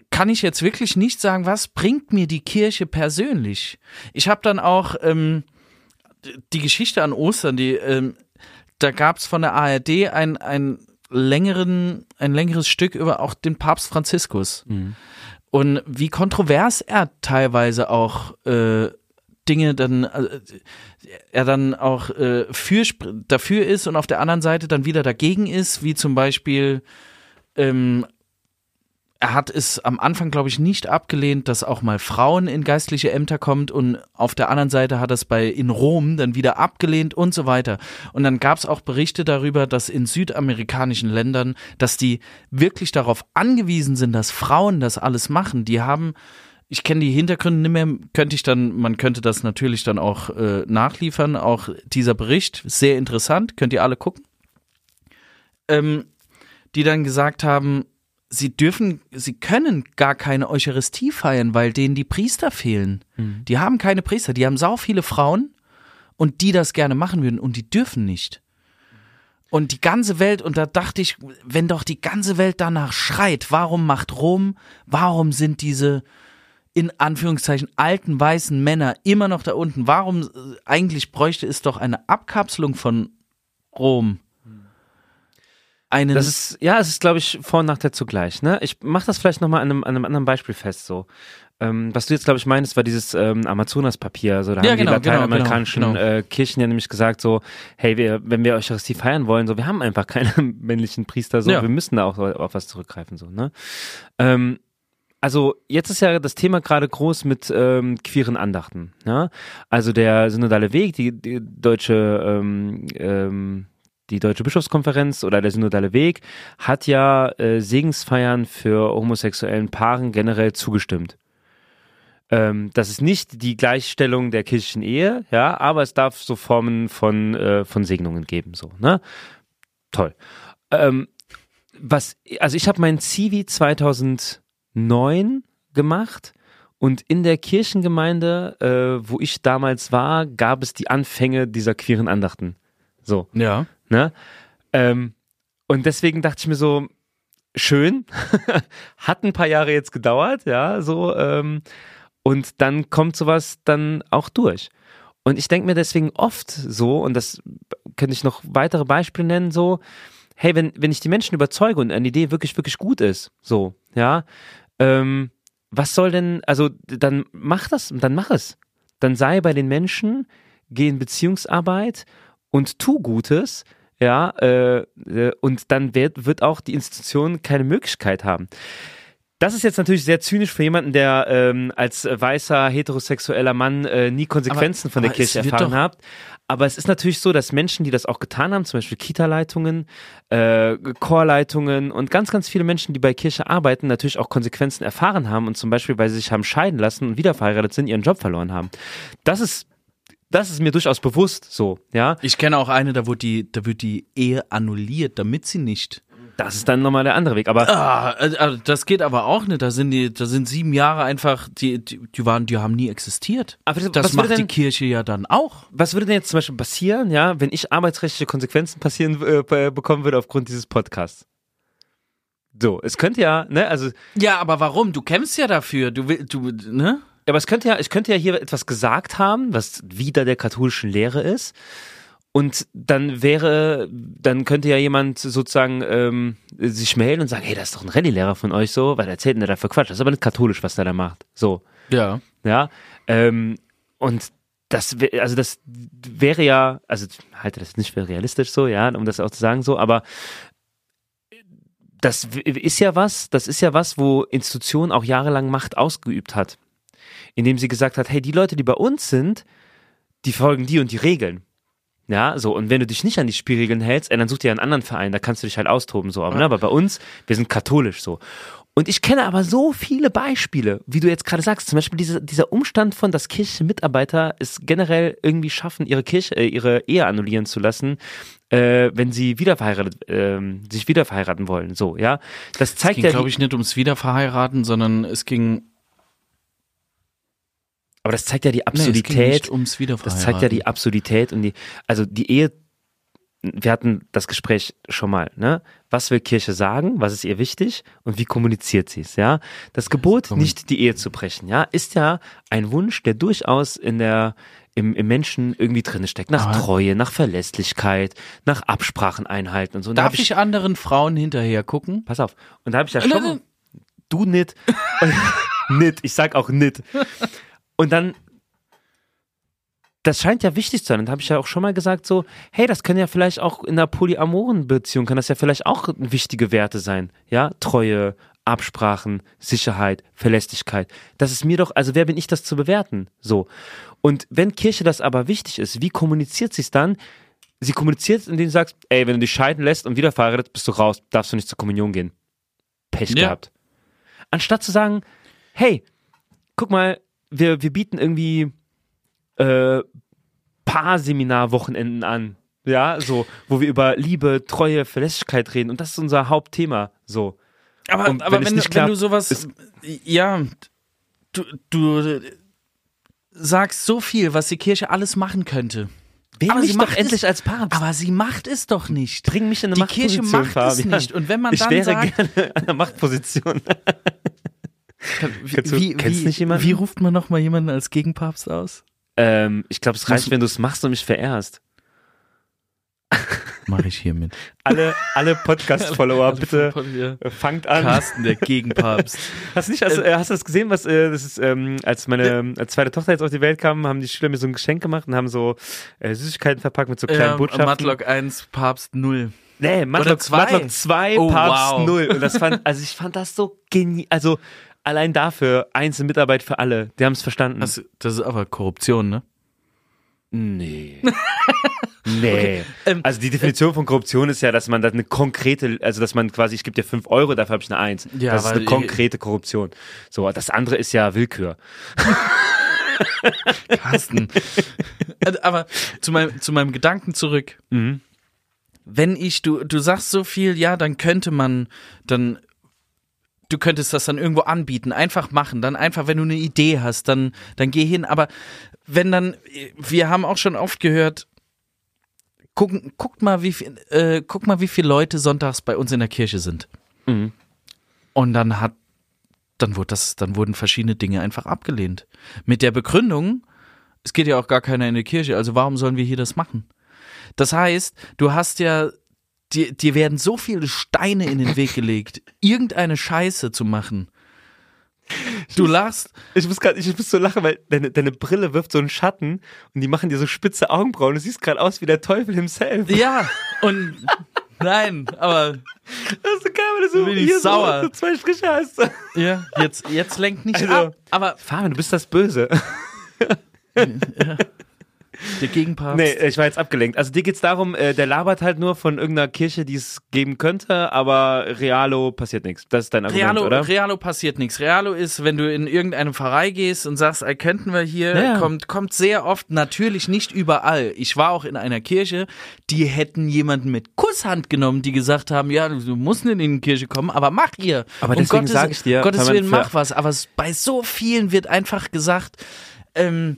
Kann ich jetzt wirklich nicht sagen, was bringt mir die Kirche persönlich? Ich habe dann auch ähm, die Geschichte an Ostern, die ähm, da gab es von der ARD ein, ein längeren, ein längeres Stück über auch den Papst Franziskus. Mhm. Und wie kontrovers er teilweise auch äh, Dinge dann äh, er dann auch äh, für dafür ist und auf der anderen Seite dann wieder dagegen ist, wie zum Beispiel ähm, er hat es am Anfang, glaube ich, nicht abgelehnt, dass auch mal Frauen in geistliche Ämter kommt und auf der anderen Seite hat er es bei in Rom dann wieder abgelehnt und so weiter. Und dann gab es auch Berichte darüber, dass in südamerikanischen Ländern, dass die wirklich darauf angewiesen sind, dass Frauen das alles machen. Die haben ich kenne die Hintergründe nicht mehr, könnte ich dann, man könnte das natürlich dann auch äh, nachliefern. Auch dieser Bericht, sehr interessant, könnt ihr alle gucken. Ähm, die dann gesagt haben, sie dürfen, sie können gar keine Eucharistie feiern, weil denen die Priester fehlen. Mhm. Die haben keine Priester, die haben sau viele Frauen und die das gerne machen würden und die dürfen nicht. Und die ganze Welt, und da dachte ich, wenn doch die ganze Welt danach schreit, warum macht Rom, warum sind diese in Anführungszeichen alten weißen Männer immer noch da unten? Warum äh, eigentlich bräuchte es doch eine Abkapselung von Rom? Einen das ist, ja, es ist, glaube ich, Vor- und Nachteil zugleich. Ne? Ich mache das vielleicht nochmal an einem, an einem anderen Beispiel fest. So. Ähm, was du jetzt, glaube ich, meinst, war dieses ähm, Amazonas-Papier. So, da ja, haben genau, die genau, lateinamerikanischen genau, genau. Äh, Kirchen ja nämlich gesagt, so, hey, wir, wenn wir Eucharistie feiern wollen, so, wir haben einfach keine (laughs) männlichen Priester, so, Ja. wir müssen da auch auf was zurückgreifen. So, ne? ähm, also jetzt ist ja das Thema gerade groß mit ähm, queeren Andachten. Ja? Also der synodale Weg, die, die deutsche ähm, ähm, die Deutsche Bischofskonferenz oder der Synodale Weg hat ja äh, Segensfeiern für homosexuellen Paaren generell zugestimmt. Ähm, das ist nicht die Gleichstellung der kirchlichen Ehe, ja, aber es darf so Formen von, äh, von Segnungen geben, so, ne? Toll. Ähm, was, also ich habe mein Zivi 2009 gemacht und in der Kirchengemeinde, äh, wo ich damals war, gab es die Anfänge dieser queeren Andachten. So. Ja. Ne? Ähm, und deswegen dachte ich mir so, schön, (laughs) hat ein paar Jahre jetzt gedauert, ja, so, ähm, und dann kommt sowas dann auch durch. Und ich denke mir deswegen oft so, und das könnte ich noch weitere Beispiele nennen, so, hey, wenn, wenn ich die Menschen überzeuge und eine Idee wirklich, wirklich gut ist, so, ja, ähm, was soll denn, also dann mach das, dann mach es. Dann sei bei den Menschen, geh in Beziehungsarbeit und tu Gutes, ja, äh, äh, und dann wird, wird auch die Institution keine Möglichkeit haben. Das ist jetzt natürlich sehr zynisch für jemanden, der ähm, als weißer heterosexueller Mann äh, nie Konsequenzen Aber- von der Kirche erfahren hat. Aber es ist natürlich so, dass Menschen, die das auch getan haben, zum Beispiel Kita-Leitungen, äh, Chorleitungen und ganz, ganz viele Menschen, die bei Kirche arbeiten, natürlich auch Konsequenzen erfahren haben und zum Beispiel, weil sie sich haben scheiden lassen und wieder verheiratet sind, ihren Job verloren haben. Das ist, das ist mir durchaus bewusst so, ja. Ich kenne auch eine, da wird die, da wird die Ehe annulliert, damit sie nicht. Das ist dann nochmal der andere Weg. Aber Ah, äh, das geht aber auch nicht. Da sind die, da sind sieben Jahre einfach, die, die, die waren, die haben nie existiert. Aber das- das macht die denn- Kirche ja dann auch. was würde denn jetzt zum Beispiel passieren, ja, wenn ich arbeitsrechtliche Konsequenzen passieren äh, be- bekommen würde aufgrund dieses Podcasts? So, es könnte ja, ne, also, Ja, aber warum? Du kämpfst ja dafür. Du will, du, ne? Aber es könnte ja, ich könnte ja hier etwas gesagt haben, was wieder der katholischen Lehre ist. Und dann wäre, dann könnte ja jemand sozusagen ähm, sich melden und sagen, hey, das ist doch ein Rallye-Lehrer von euch so, weil erzählt denn der da für Quatsch? Das ist aber nicht katholisch, was der da macht. So. Ja. Ja, ähm, und das, also das wäre ja, also ich halte das nicht für realistisch so, ja, um das auch zu sagen so, aber das ist ja was, das ist ja was, wo Institution auch jahrelang Macht ausgeübt hat, indem sie gesagt hat, hey, die Leute, die bei uns sind, die folgen die und die Regeln. Ja, so, und wenn du dich nicht an die Spielregeln hältst, ey, dann such dir einen anderen Verein, da kannst du dich halt austoben, so. Aber, ne, aber bei uns, wir sind katholisch, so. Und ich kenne aber so viele Beispiele, wie du jetzt gerade sagst, zum Beispiel diese, dieser Umstand von, dass kirchliche Mitarbeiter es generell irgendwie schaffen, ihre Kirche, äh, ihre Ehe annullieren zu lassen, äh, wenn sie wieder verheiratet, ähm, sich wieder verheiraten wollen, so, ja. Das Es zeigt ging, ja, glaube ich, nicht ums Wiederverheiraten, sondern es ging, aber das zeigt ja die nee, Absurdität. Wiederverheiraten. Das zeigt ja die Absurdität und die, also die Ehe, wir hatten das Gespräch schon mal, ne? Was will Kirche sagen? Was ist ihr wichtig? Und wie kommuniziert sie es, ja? Das Gebot, nicht die Ehe zu brechen, ja, ist ja ein Wunsch, der durchaus in der, im, im Menschen irgendwie drin steckt. Nach Aber- Treue, nach Verlässlichkeit, nach Absprachen einhalten und so. Und da Darf hab ich anderen Frauen hinterher gucken? Pass auf. Und da habe ich ja schon. Du nit. (laughs) nit. Ich sag auch nit. Und dann. Das scheint ja wichtig zu sein. Und da habe ich ja auch schon mal gesagt, so, hey, das können ja vielleicht auch in einer polyamoren Beziehung, kann das ja vielleicht auch wichtige Werte sein. Ja, Treue, Absprachen, Sicherheit, Verlässlichkeit. Das ist mir doch, also wer bin ich, das zu bewerten? So. Und wenn Kirche das aber wichtig ist, wie kommuniziert sie es dann? Sie kommuniziert, indem du sagst, ey, wenn du dich scheiden lässt und wieder verheiratet, bist du raus, darfst du nicht zur Kommunion gehen. Pech Ja. gehabt. Anstatt zu sagen, hey, guck mal, wir, wir bieten irgendwie äh, Paar-Seminar-Wochenenden an. Ja, so, wo wir über Liebe, Treue, Verlässlichkeit reden. Und das ist unser Hauptthema. So. Aber, Und aber wenn es du, wenn du klappt, sowas, ist- ja, du, du sagst so viel, was die Kirche alles machen könnte. Wähl Aber sie macht endlich es- als Papst. Aber sie macht es doch nicht. Bring mich in eine Die Kirche Machtposition, macht es Fabian. nicht. Und wenn man ich dann wäre sagt- gerne an der Machtposition. (laughs) (laughs) Wie, Kennst du- wie, kennst wie, nicht jemanden? wie ruft man nochmal jemanden als Gegenpapst aus? ähm, ich glaube, es reicht, wenn du es machst und mich verehrst. (laughs) Mache ich hiermit. Alle, alle Podcast-Follower, bitte Ja. fangt an. Carsten, der Gegenpapst. (laughs) Hast du nicht, hast, äh, hast du das gesehen, was äh, das ist, ähm, als meine als zweite Tochter jetzt auf die Welt kam, haben die Schüler mir so ein Geschenk gemacht und haben so äh, Süßigkeiten verpackt mit so kleinen Ja, Botschaften. Matlock 1, Papst 0. Nee, Matlock zwei. 2, Matlock 2 Oh, Papst wow. 0. Und das fand, also ich fand das so genial. Also allein dafür, einzelne Mitarbeit für alle. Die haben es verstanden. Das, das ist aber Korruption, ne? nee. (laughs) nee. ähm, also die Definition von Korruption ist ja, dass man da eine konkrete, also dass man quasi, ich gebe dir 5 Euro, dafür habe ich eine 1. Ja, das ist eine ich- konkrete Korruption. So, das andere ist ja Willkür. (laughs) Carsten. Also, aber zu meinem, zu meinem Gedanken zurück. Mhm. Wenn ich, du, du sagst so viel, ja, dann könnte man, dann, du könntest das dann irgendwo anbieten, einfach machen, dann einfach, wenn du eine Idee hast, dann, dann geh hin. Aber wenn dann, wir haben auch schon oft gehört, gucken, guckt mal, wie viel, äh, guck mal, wie viele Leute sonntags bei uns in der Kirche sind. Mhm. Und dann hat, dann wurde das, dann wurden verschiedene Dinge einfach abgelehnt. Mit der Begründung, es geht ja auch gar keiner in die Kirche, also warum sollen wir hier das machen? Das heißt, du hast ja, dir, dir werden so viele Steine in den Weg gelegt, irgendeine Scheiße zu machen. Du lachst, Ich muss gerade, ich muss so lachen, weil deine, deine Brille wirft so einen Schatten und die machen dir so spitze Augenbrauen. Du siehst gerade aus wie der Teufel himself. ja, und nein, aber Das ist so geil, weil du so, Bin ich hier sauer. So, so zwei Striche hast. ja, jetzt, jetzt lenkt nicht Also- ab. Aber Fabian, du bist das Böse. (laughs) der Gegenpapst. Nee, ich war jetzt abgelenkt. Also dir geht's darum, äh, der labert halt nur von irgendeiner Kirche, die es geben könnte, aber Realo passiert nichts. Das ist dein Argument, Realo, oder? Realo passiert nichts. Realo ist, wenn du in irgendeine Pfarrei gehst und sagst, ey, könnten wir hier, Ja. kommt, kommt sehr oft, natürlich nicht überall. Ich war auch in einer Kirche, die hätten jemanden mit Kusshand genommen, die gesagt haben, ja, du musst nicht in die Kirche kommen, aber mach ihr. Aber Um deswegen Gottes, sag ich dir, Gottes Willen, mach was. Aber bei so vielen wird einfach gesagt, ähm,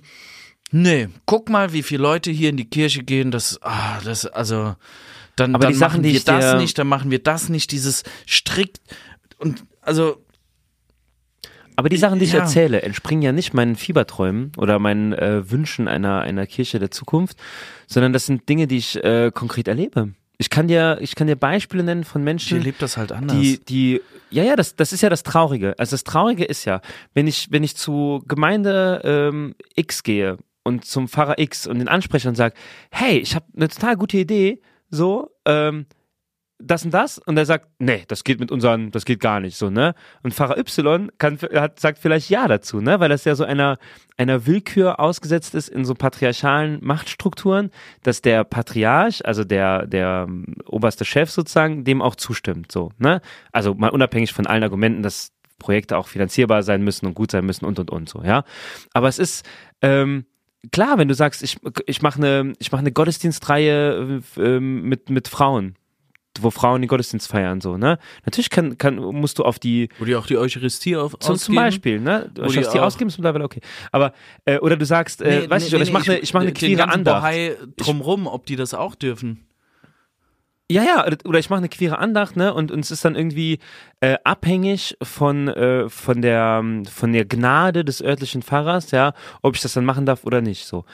nee, guck mal, wie viele Leute hier in die Kirche gehen, das, ah, das, also, dann, Aber dann die Sachen, machen die wir das nicht, dann machen wir das nicht, dieses strikt und, also, Aber die Sachen, die ich Ja. erzähle, entspringen ja nicht meinen Fieberträumen oder meinen äh, Wünschen einer, einer Kirche der Zukunft, sondern das sind Dinge, die ich äh, konkret erlebe. Ich kann dir, ich kann dir Beispiele nennen von Menschen, erlebe das halt anders. die, die, ja, ja, das, das ist ja das Traurige. Also das Traurige ist ja, wenn ich, wenn ich zu Gemeinde ähm, X gehe und zum Pfarrer X und den anspreche und sage, hey, ich habe eine total gute Idee, so, ähm, das und das und er sagt, nee, das geht mit unseren, das geht gar nicht so, ne? Und Pfarrer Y kann, hat, sagt vielleicht ja dazu, ne? Weil das ja so einer, einer Willkür ausgesetzt ist in so patriarchalen Machtstrukturen, dass der Patriarch, also der, der ähm, oberste Chef sozusagen, dem auch zustimmt, so, ne? Also mal unabhängig von allen Argumenten, dass Projekte auch finanzierbar sein müssen und gut sein müssen und und und so, ja? Aber es ist, ähm, klar, wenn du sagst, ich, ich mache eine, ich mache eine Gottesdienstreihe äh, ähm, mit, mit Frauen, wo Frauen den Gottesdienst feiern, so, ne? Natürlich kann, kann, musst du auf die, Wo die auch die Eucharistie auf, zum, zum ausgeben. Beispiel, ne? Wo die schaffst die auch- ausgeben, ist mittlerweile okay. Aber, äh, oder du sagst, äh, Nee, weiß nee, ich, oder nee, ich mache nee, eine, ich mache eine ganzen Andacht. Bohai drumrum, ob die das auch dürfen. Ja, ja, oder- ich mache eine queere Andacht, ne? Und, und es ist dann irgendwie äh, abhängig von, äh, von, der, von der Gnade des örtlichen Pfarrers, ja, ob ich das dann machen darf oder nicht. So.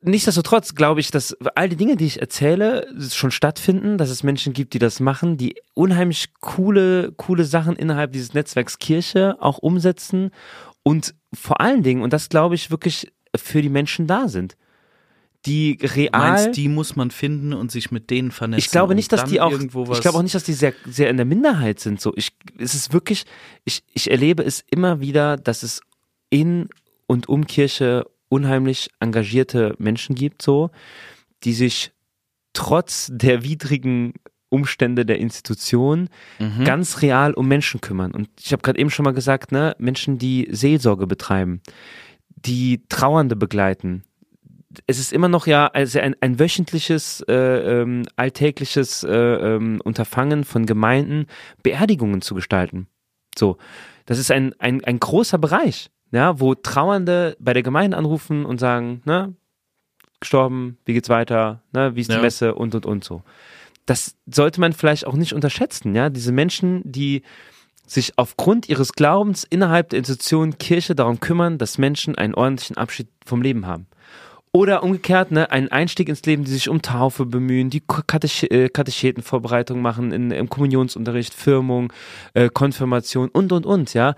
Nichtsdestotrotz glaube ich, dass all die Dinge, die ich erzähle, schon stattfinden, dass es Menschen gibt, die das machen, die unheimlich coole, coole Sachen innerhalb dieses Netzwerks Kirche auch umsetzen und vor allen Dingen, und das glaube ich wirklich für die Menschen da sind, die real. Meinst, die muss man finden und sich mit denen vernetzen. Ich glaube nicht, dass die auch, ich glaube auch nicht, dass die sehr, sehr in der Minderheit sind. So, ich, es ist wirklich, ich, ich erlebe es immer wieder, dass es in und um Kirche unheimlich engagierte Menschen gibt, so, die sich trotz der widrigen Umstände der Institution Mhm. ganz real um Menschen kümmern. Und ich habe gerade eben schon mal gesagt, ne, Menschen, die Seelsorge betreiben, die Trauernde begleiten, es ist immer noch ja also ein, ein wöchentliches, äh, ähm, alltägliches äh, ähm, Unterfangen von Gemeinden, Beerdigungen zu gestalten. So, das ist ein, ein, ein großer Bereich, ja, wo Trauernde bei der Gemeinde anrufen und sagen, ne, gestorben, wie geht's weiter, ne, wie ist die Ja. Messe und und und so. Das sollte man vielleicht auch nicht unterschätzen, ja, diese Menschen, die sich aufgrund ihres Glaubens innerhalb der Institution Kirche darum kümmern, dass Menschen einen ordentlichen Abschied vom Leben haben. Oder umgekehrt, ne, einen Einstieg ins Leben, die sich um Taufe bemühen, die Katech äh, Katechetenvorbereitung machen in, im Kommunionsunterricht, Firmung, äh, Konfirmation und und und, ja.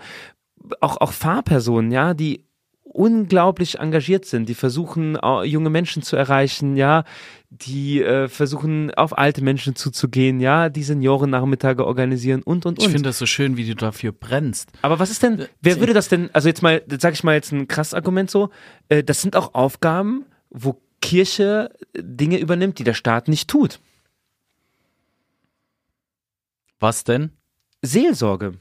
Auch, auch Fahrpersonen, ja, die unglaublich engagiert sind, die versuchen, äh, junge Menschen zu erreichen, ja, die äh, versuchen, auf alte Menschen zuzugehen, ja, die Seniorennachmittage organisieren und und und. Ich finde das so schön, wie du dafür brennst. Aber was ist denn, wer würde das denn, also jetzt mal, sag ich mal jetzt ein krasses Argument so, äh, das sind auch Aufgaben, wo Kirche Dinge übernimmt, die der Staat nicht tut. Was denn? Seelsorge.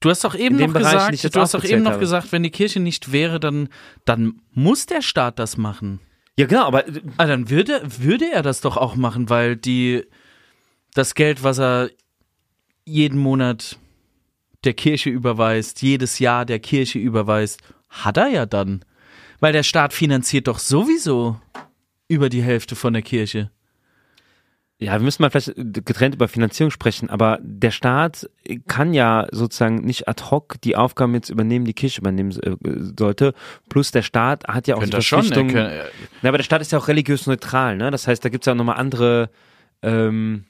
Du hast doch eben noch Bereich, gesagt, du hast doch eben noch habe. gesagt, wenn die Kirche nicht wäre, dann, dann muss der Staat das machen. Ja, genau, aber Ah, dann würde, würde er das doch auch machen, weil die, das Geld, was er jeden Monat der Kirche überweist, jedes Jahr der Kirche überweist, hat er ja dann. Weil der Staat finanziert doch sowieso über die Hälfte von der Kirche. Ja, wir müssen mal vielleicht getrennt über Finanzierung sprechen, aber der Staat kann ja sozusagen nicht ad hoc die Aufgaben jetzt übernehmen, die Kirche übernehmen äh, sollte. Plus der Staat hat ja auch die Verpflichtung, äh, Ja, aber der Staat ist ja auch religiös neutral, ne? Das heißt, da gibt's ja auch nochmal andere, ähm,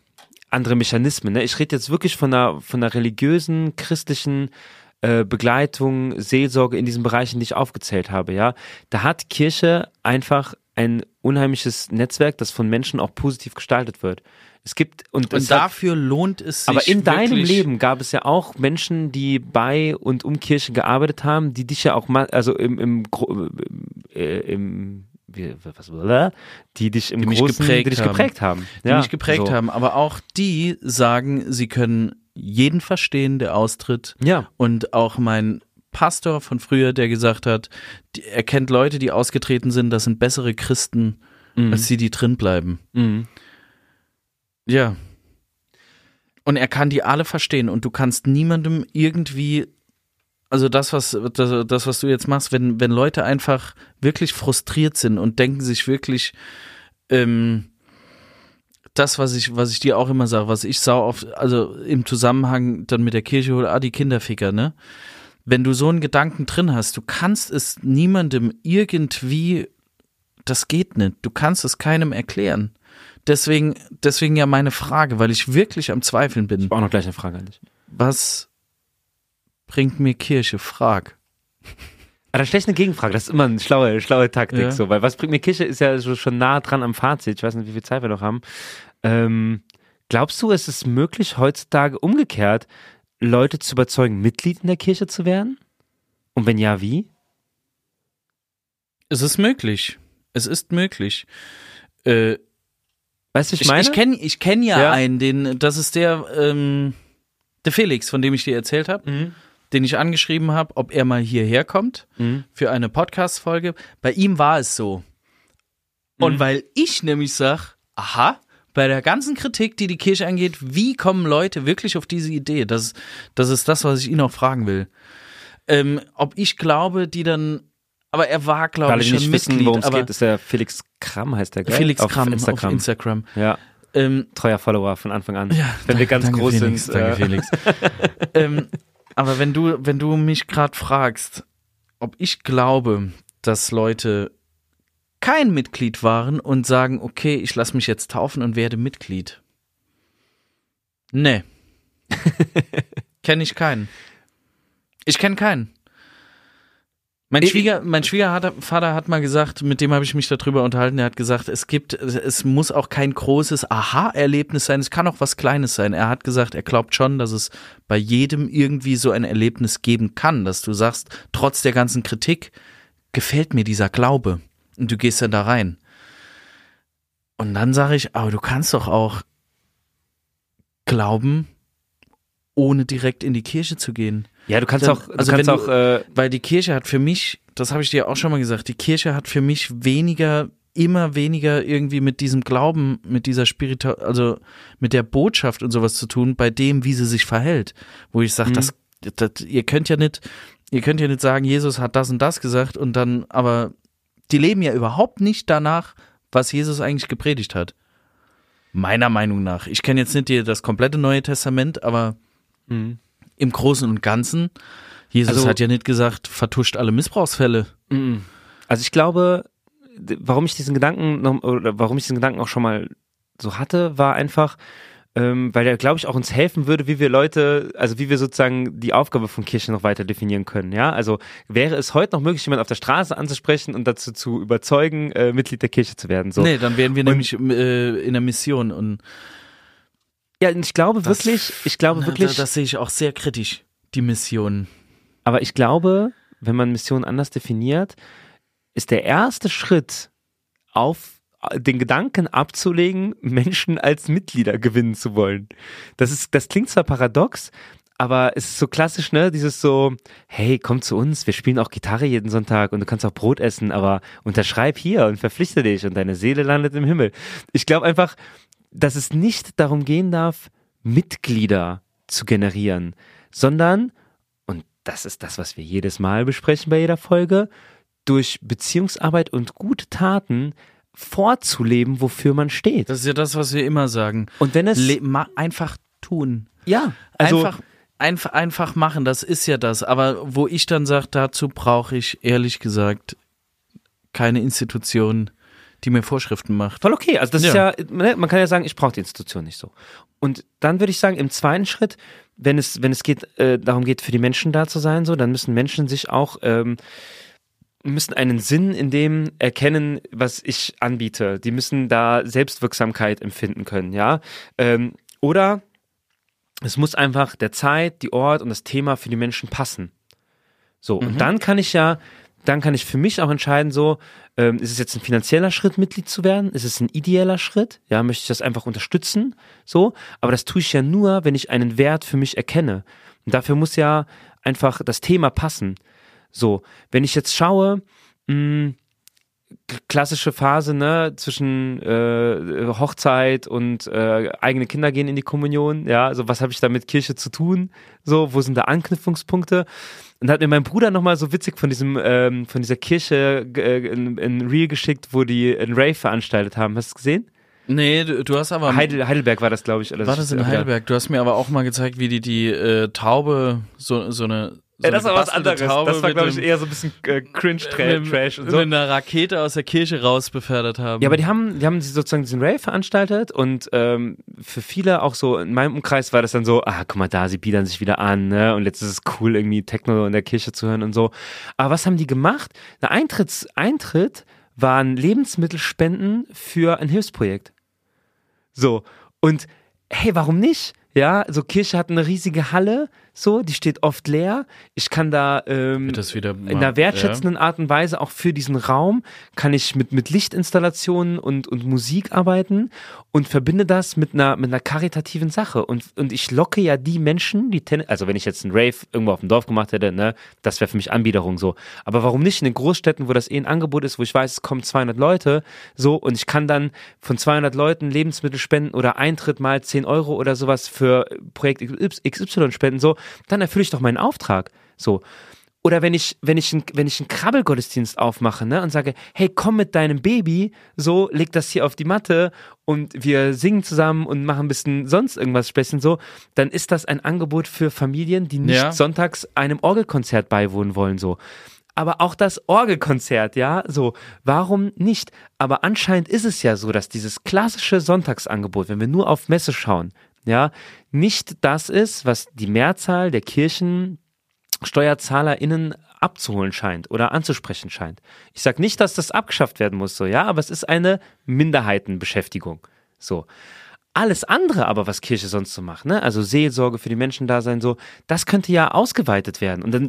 andere Mechanismen. Ne? Ich rede jetzt wirklich von einer, von einer religiösen, christlichen äh, Begleitung, Seelsorge in diesen Bereichen, die ich aufgezählt habe, ja. Da hat Kirche einfach ein unheimliches Netzwerk, das von Menschen auch positiv gestaltet wird. Es gibt und, es Und hat, dafür lohnt es sich. aber in deinem Leben gab es ja auch Menschen, die bei und um Kirche gearbeitet haben, die dich ja auch mal, also im, im, äh, im wie, was, die dich im Die mich Großen, geprägt die dich haben. geprägt haben. die mich geprägt so. haben. Aber auch die sagen, sie können jeden verstehen, der austritt. Ja, Und auch mein Pastor von früher, der gesagt hat, er kennt Leute, die ausgetreten sind, das sind bessere Christen, Mhm. als die, die drin bleiben. Mhm. Ja. Und er kann die alle verstehen und du kannst niemandem irgendwie, also das, was, das, das, was du jetzt machst, wenn, wenn Leute einfach wirklich frustriert sind und denken sich wirklich, ähm, das, was ich, was ich dir auch immer sage, was ich sau oft, also im Zusammenhang dann mit der Kirche hole, ah, die Kinderficker, ne? Wenn du so einen Gedanken drin hast, du kannst es niemandem irgendwie, das geht nicht. Du kannst es keinem erklären. Deswegen, deswegen ja meine Frage, weil ich wirklich am Zweifeln bin. Ich habe auch noch gleich eine Frage an dich. Was bringt mir Kirche? Frag. Aber dann stelle ich eine Gegenfrage. Das ist immer eine schlaue, schlaue Taktik, Ja. so, weil was bringt mir Kirche ist ja so schon nah dran am Fazit. Ich weiß nicht, wie viel Zeit wir noch haben. Ähm, glaubst du, es ist möglich, heutzutage umgekehrt Leute zu überzeugen, Mitglied in der Kirche zu werden? Und wenn ja, wie? Es ist möglich. Es ist möglich. Äh, Weißt du, ich ich meine? ich kenne ich kenn ja, Ja. einen, den, das ist der, ähm, der Felix, von dem ich dir erzählt habe, Mhm. den ich angeschrieben habe, ob er mal hierher kommt Mhm. für eine Podcast-Folge. Bei ihm war es so. Und Mhm. weil ich nämlich sag, aha, bei der ganzen Kritik, die die Kirche angeht, wie kommen Leute wirklich auf diese Idee? Das, das ist das, was ich ihn auch fragen will. Ähm, ob ich glaube, die dann, aber er war, glaube alle, ich, schon nicht wissen, Mitglied, worum es geht, ist der Felix Kramm, heißt der, gell? Felix auf Kram Instagram. auf Instagram. Ja, Ähm, treuer Follower von Anfang an. Ja, Wenn wir ganz danke, groß Felix, sind. Danke, äh, Felix. (laughs) ähm, aber wenn du, wenn du mich gerade fragst, ob ich glaube, dass Leute kein Mitglied waren und sagen, okay, ich lasse mich jetzt taufen und werde Mitglied. Nee. (laughs) kenne ich keinen. Ich kenne keinen. Mein, Ich- Schwieger, mein Schwiegervater hat mal gesagt, mit dem habe ich mich darüber unterhalten, er hat gesagt, es gibt, es muss auch kein großes Aha-Erlebnis sein, es kann auch was Kleines sein. Er hat gesagt, er glaubt schon, dass es bei jedem irgendwie so ein Erlebnis geben kann, dass du sagst, trotz der ganzen Kritik gefällt mir dieser Glaube und du gehst dann da rein. Und dann sage ich, aber du kannst doch auch glauben, ohne direkt in die Kirche zu gehen. Ja, du kannst Dann- auch, du also kannst wenn auch, du- äh, Weil die Kirche hat für mich das habe ich dir auch schon mal gesagt, die Kirche hat für mich weniger immer weniger irgendwie mit diesem Glauben, mit dieser Spiritu also mit der Botschaft und sowas zu tun, bei dem, wie sie sich verhält. Wo ich sage, mhm. das, das, ihr könnt ja nicht, ihr könnt ja nicht sagen, Jesus hat das und das gesagt und dann, aber die leben ja überhaupt nicht danach, was Jesus eigentlich gepredigt hat. Meiner Meinung nach. Ich kenne jetzt nicht das komplette Neue Testament, aber mhm. im Großen und Ganzen, Jesus also, hat ja nicht gesagt, vertuscht alle Missbrauchsfälle. Mhm. Also ich glaube, warum ich diesen Gedanken noch, oder warum ich diesen Gedanken auch schon mal so hatte, war einfach, ähm, weil er, glaube ich, auch uns helfen würde, wie wir Leute, also wie wir sozusagen die Aufgabe von Kirche noch weiter definieren können. Ja, also wäre es heute noch möglich, jemanden auf der Straße anzusprechen und dazu zu überzeugen, äh, Mitglied der Kirche zu werden. So. Nee, dann wären wir und, nämlich äh, in der Mission und ja, ich glaube das, wirklich, ich glaube na, wirklich. Das, das sehe ich auch sehr kritisch, die Mission. Aber ich glaube, wenn man Mission anders definiert, ist der erste Schritt auf den Gedanken abzulegen, Menschen als Mitglieder gewinnen zu wollen. Das ist, das klingt zwar paradox, aber es ist so klassisch, ne? Dieses so, hey, komm zu uns, wir spielen auch Gitarre jeden Sonntag und du kannst auch Brot essen, aber unterschreib hier und verpflichte dich und deine Seele landet im Himmel. Ich glaube einfach, dass es nicht darum gehen darf, Mitglieder zu generieren, sondern, und das ist das, was wir jedes Mal besprechen bei jeder Folge, durch Beziehungsarbeit und gute Taten vorzuleben, wofür man steht. Das ist ja das, was wir immer sagen. Und wenn es Le einfach tun. Ja, also einfach einfach einfach machen, das ist ja das, aber wo ich dann sage, dazu brauche ich ehrlich gesagt keine Institution, die mir Vorschriften macht. Voll okay, also das ja. ist ja ne, man kann ja sagen, ich brauche die Institution nicht so. Und dann würde ich sagen, im zweiten Schritt, wenn es wenn es geht äh, darum geht für die Menschen da zu sein, so, dann müssen Menschen sich auch ähm, müssen einen Sinn in dem erkennen, was ich anbiete. Die müssen da Selbstwirksamkeit empfinden können, ja. Ähm, oder es muss einfach der Zeit, die Ort und das Thema für die Menschen passen. So, mhm. und dann kann ich ja, dann kann ich für mich auch entscheiden, so, ähm, ist es jetzt ein finanzieller Schritt, Mitglied zu werden? Ist es ein ideeller Schritt? Ja, möchte ich das einfach unterstützen? So, aber das tue ich ja nur, wenn ich einen Wert für mich erkenne. Und dafür muss ja einfach das Thema passen. So, wenn ich jetzt schaue, mh, hm, klassische Phase, ne, zwischen äh, Hochzeit und äh, eigene Kinder gehen in die Kommunion, ja, also was habe ich da mit Kirche zu tun? So, wo sind da Anknüpfungspunkte? Und hat mir mein Bruder nochmal so witzig von diesem, ähm, von dieser Kirche äh, in, in Reel geschickt, wo die ein Rave veranstaltet haben. Hast du es gesehen? Nee, du, du hast aber. Heidel, Heidelberg war das, glaube ich. Oder war das in Heidelberg? Du hast mir aber auch mal gezeigt, wie die die äh, Taube so, so eine so ja, das war was anderes. Taube das war, glaube ich, eher so ein bisschen äh, Cringe-Trash und so. Mit einer Rakete aus der Kirche raus befördert haben. Ja, aber die haben, die haben sozusagen diesen Rave veranstaltet und ähm, für viele auch so, in meinem Umkreis war das dann so, ah, guck mal da, sie biedern sich wieder an, ne? Und jetzt ist es cool, irgendwie Techno in der Kirche zu hören und so. Aber was haben die gemacht? Der Eintritts, Eintritt waren Lebensmittelspenden für ein Hilfsprojekt. So. Und hey, warum nicht? Ja, so Kirche hat eine riesige Halle, so, die steht oft leer. Ich kann da ähm, mal, in einer wertschätzenden ja. Art und Weise auch für diesen Raum kann ich mit mit Lichtinstallationen und und Musik arbeiten und verbinde das mit einer mit einer karitativen Sache und und ich locke ja die Menschen, die also wenn ich jetzt einen Rave irgendwo auf dem Dorf gemacht hätte, ne, das wäre für mich Anbiederung so. Aber warum nicht in den Großstädten, wo das eh ein Angebot ist, wo ich weiß, es kommen 200 Leute, so und ich kann dann von 200 Leuten Lebensmittel spenden oder Eintritt mal 10 Euro oder sowas für Projekt XY spenden, so dann erfülle ich doch meinen Auftrag. So. Oder wenn ich, wenn ich, wenn ich einen Krabbelgottesdienst aufmache, ne, und sage, hey, komm mit deinem Baby, so, leg das hier auf die Matte und wir singen zusammen und machen ein bisschen sonst irgendwas Späßchen so, dann ist das ein Angebot für Familien, die nicht ja. sonntags einem Orgelkonzert beiwohnen wollen, so. Aber auch das Orgelkonzert, ja, so, warum nicht? Aber anscheinend ist es ja so, dass dieses klassische Sonntagsangebot, wenn wir nur auf Messe schauen, ja, nicht das ist, was die Mehrzahl der KirchensteuerzahlerInnen abzuholen scheint oder anzusprechen scheint. Ich sage nicht, dass das abgeschafft werden muss, so, ja, aber es ist eine Minderheitenbeschäftigung. So. Alles andere aber, was Kirche sonst so macht, ne? Also Seelsorge für die Menschen da sein, so, das könnte ja ausgeweitet werden. Und dann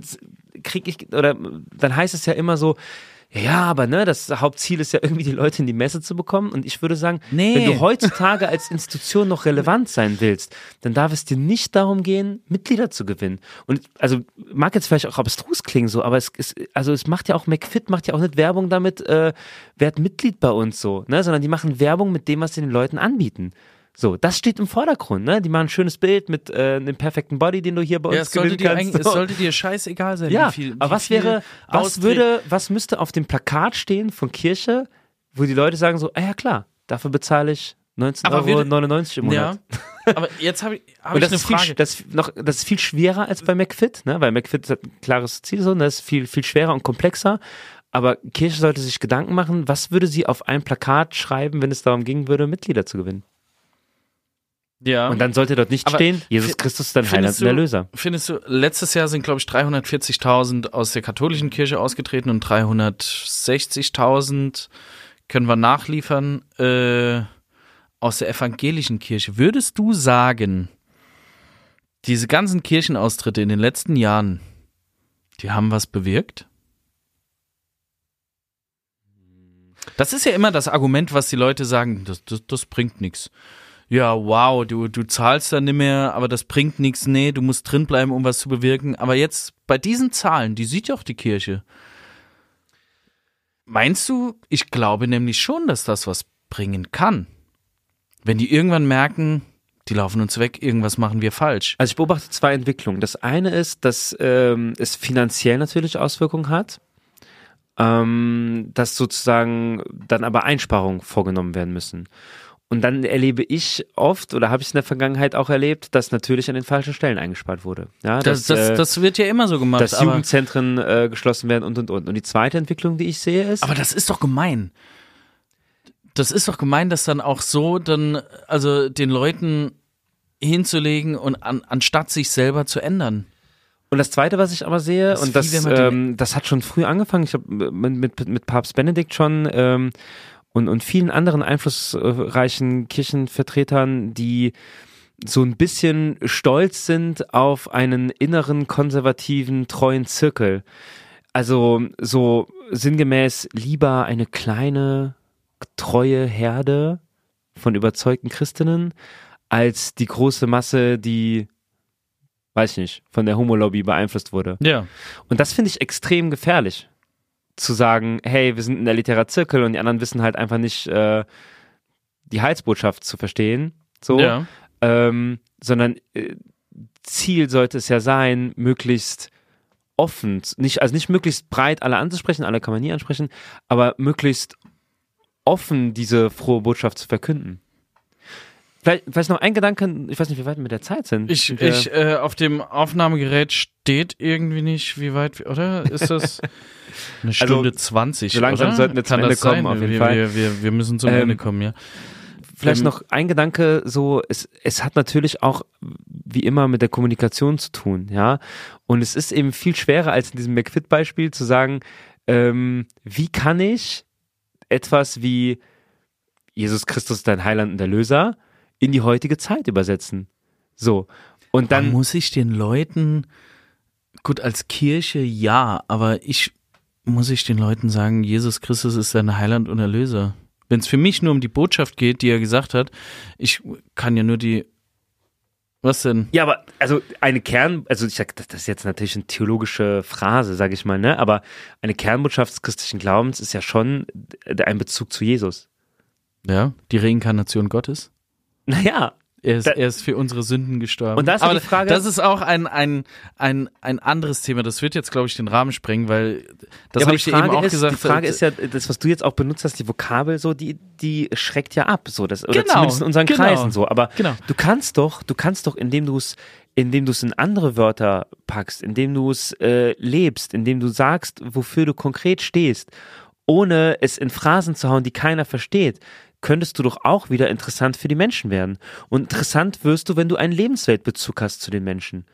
kriege ich, oder dann heißt es ja immer so, ja, aber ne, das Hauptziel ist ja irgendwie die Leute in die Messe zu bekommen. Und ich würde sagen, Nee. wenn du heutzutage als Institution noch relevant sein willst, dann darf es dir nicht darum gehen, Mitglieder zu gewinnen. Und also mag jetzt vielleicht auch abstrus klingen so, aber es ist, also es macht ja auch McFit macht ja auch nicht Werbung damit, äh, werd Mitglied bei uns so, ne, sondern die machen Werbung mit dem, was sie den Leuten anbieten. So, das steht im Vordergrund, ne? Die machen ein schönes Bild mit äh, einem perfekten Body, den du hier bei uns Ja, es sollte, gewinnen dir kannst. eigentlich, es So. sollte dir scheißegal sein, Ja, wie viel. aber wie was viel wäre, was würde, was müsste auf dem Plakat stehen von Kirche, wo die Leute sagen so, ah ja klar, dafür bezahle ich 19,99 Aber Euro im Monat. Ja, aber jetzt habe ich, (laughs) hab Und ich das eine ist, viel, Frage. das, ist noch, das ist viel schwerer als bei McFit, ne? weil McFit hat ein klares Ziel, so, und das ist viel, viel schwerer und komplexer. Aber Kirche sollte sich Gedanken machen, was würde sie auf ein Plakat schreiben, wenn es darum gehen würde, Mitglieder zu gewinnen? Ja. Und dann sollte dort nicht Aber stehen, Jesus Christus ist dein Heiland und Erlöser. Findest du, letztes Jahr sind, glaube ich, 340.000 aus der katholischen Kirche ausgetreten und 360.000 können wir nachliefern äh, aus der evangelischen Kirche. Würdest du sagen, diese ganzen Kirchenaustritte in den letzten Jahren, die haben was bewirkt? Das ist ja immer das Argument, was die Leute sagen, das, das, das bringt nichts. Ja, wow, du, du zahlst dann nicht mehr, aber das bringt nichts. Nee, du musst drin bleiben, um was zu bewirken. Aber jetzt bei diesen Zahlen, die sieht ja auch die Kirche. Meinst du, ich glaube nämlich schon, dass das was bringen kann. Wenn die irgendwann merken, die laufen uns weg, irgendwas machen wir falsch. Also ich beobachte zwei Entwicklungen. Das eine ist, dass ähm, es finanziell natürlich Auswirkungen hat, ähm, dass sozusagen dann aber Einsparungen vorgenommen werden müssen. Und dann erlebe ich oft, oder habe ich es in der Vergangenheit auch erlebt, dass natürlich an den falschen Stellen eingespart wurde. Ja, Das, dass, das, äh, das wird ja immer so gemacht. dass Jugendzentren äh, geschlossen werden und und und. Und die zweite Entwicklung, die ich sehe, ist, aber das ist doch gemein. Das ist doch gemein, das dann auch so dann, also den Leuten hinzulegen und an, anstatt sich selber zu ändern. Und das Zweite, was ich aber sehe, Das und das, ähm, das hat schon früh angefangen, ich habe mit, mit, mit Papst Benedikt schon ähm, und, und vielen anderen einflussreichen Kirchenvertretern, die so ein bisschen stolz sind auf einen inneren konservativen, treuen Zirkel. Also so sinngemäß lieber eine kleine, treue Herde von überzeugten Christinnen als die große Masse, die weiß ich nicht, von der Homo-Lobby beeinflusst wurde. Ja. Und das finde ich extrem gefährlich. Zu sagen, hey, wir sind ein elitärer Zirkel und die anderen wissen halt einfach nicht, äh, die Heilsbotschaft zu verstehen. So. Ja. Ähm, sondern äh, Ziel sollte es ja sein, möglichst offen, nicht, also nicht möglichst breit alle anzusprechen, alle kann man nie ansprechen, aber möglichst offen diese frohe Botschaft zu verkünden. Vielleicht, vielleicht noch ein Gedanke, ich weiß nicht, wie weit wir mit der Zeit sind. Ich, wir- ich äh, auf dem Aufnahmegerät steht irgendwie nicht, wie weit, wir- oder? Ist das (laughs) eine Stunde 20? Also, so langsam oder? sollten wir zum Ende das sein? kommen, auf jeden wir, Fall. Wir, wir, wir müssen zum Ähm, Ende kommen, ja. Vielleicht Ähm, noch ein Gedanke, so, es, es hat natürlich auch wie immer mit der Kommunikation zu tun, ja. Und es ist eben viel schwerer als in diesem McFit-Beispiel zu sagen, ähm, wie kann ich etwas wie Jesus Christus, dein Heiland und Erlöser, in die heutige Zeit übersetzen. So. Und Dann muss ich den Leuten, gut, als Kirche ja, aber ich muss ich den Leuten sagen, Jesus Christus ist dein Heiland und Erlöser. Wenn es für mich nur um die Botschaft geht, die er gesagt hat, ich kann ja nur die. Was denn? ja, aber also eine Kern, also ich sag, das das ist jetzt natürlich eine theologische Phrase, sage ich mal, ne? Aber eine Kernbotschaft des christlichen Glaubens ist ja schon ein Bezug zu Jesus. Ja, die Reinkarnation Gottes. Naja, Er ist, Da- er ist für unsere Sünden gestorben. Und da ist die Frage- Das ist auch ein, ein, ein, ein anderes Thema. Das wird jetzt, glaube ich, den Rahmen sprengen, weil das ja, habe ich dir eben auch ist, gesagt. Die Frage äh, ist ja, das, was du jetzt auch benutzt hast, die Vokabel, so, die, die schreckt ja ab, so, das, oder Genau, zumindest in unseren genau. Kreisen so. Aber Genau. du kannst doch, du kannst doch, indem du es, indem du es in andere Wörter packst, indem du es äh, lebst, indem du sagst, wofür du konkret stehst, ohne es in Phrasen zu hauen, die keiner versteht, könntest du doch auch wieder interessant für die Menschen werden. Und interessant wirst du, wenn du einen Lebensweltbezug hast zu den Menschen.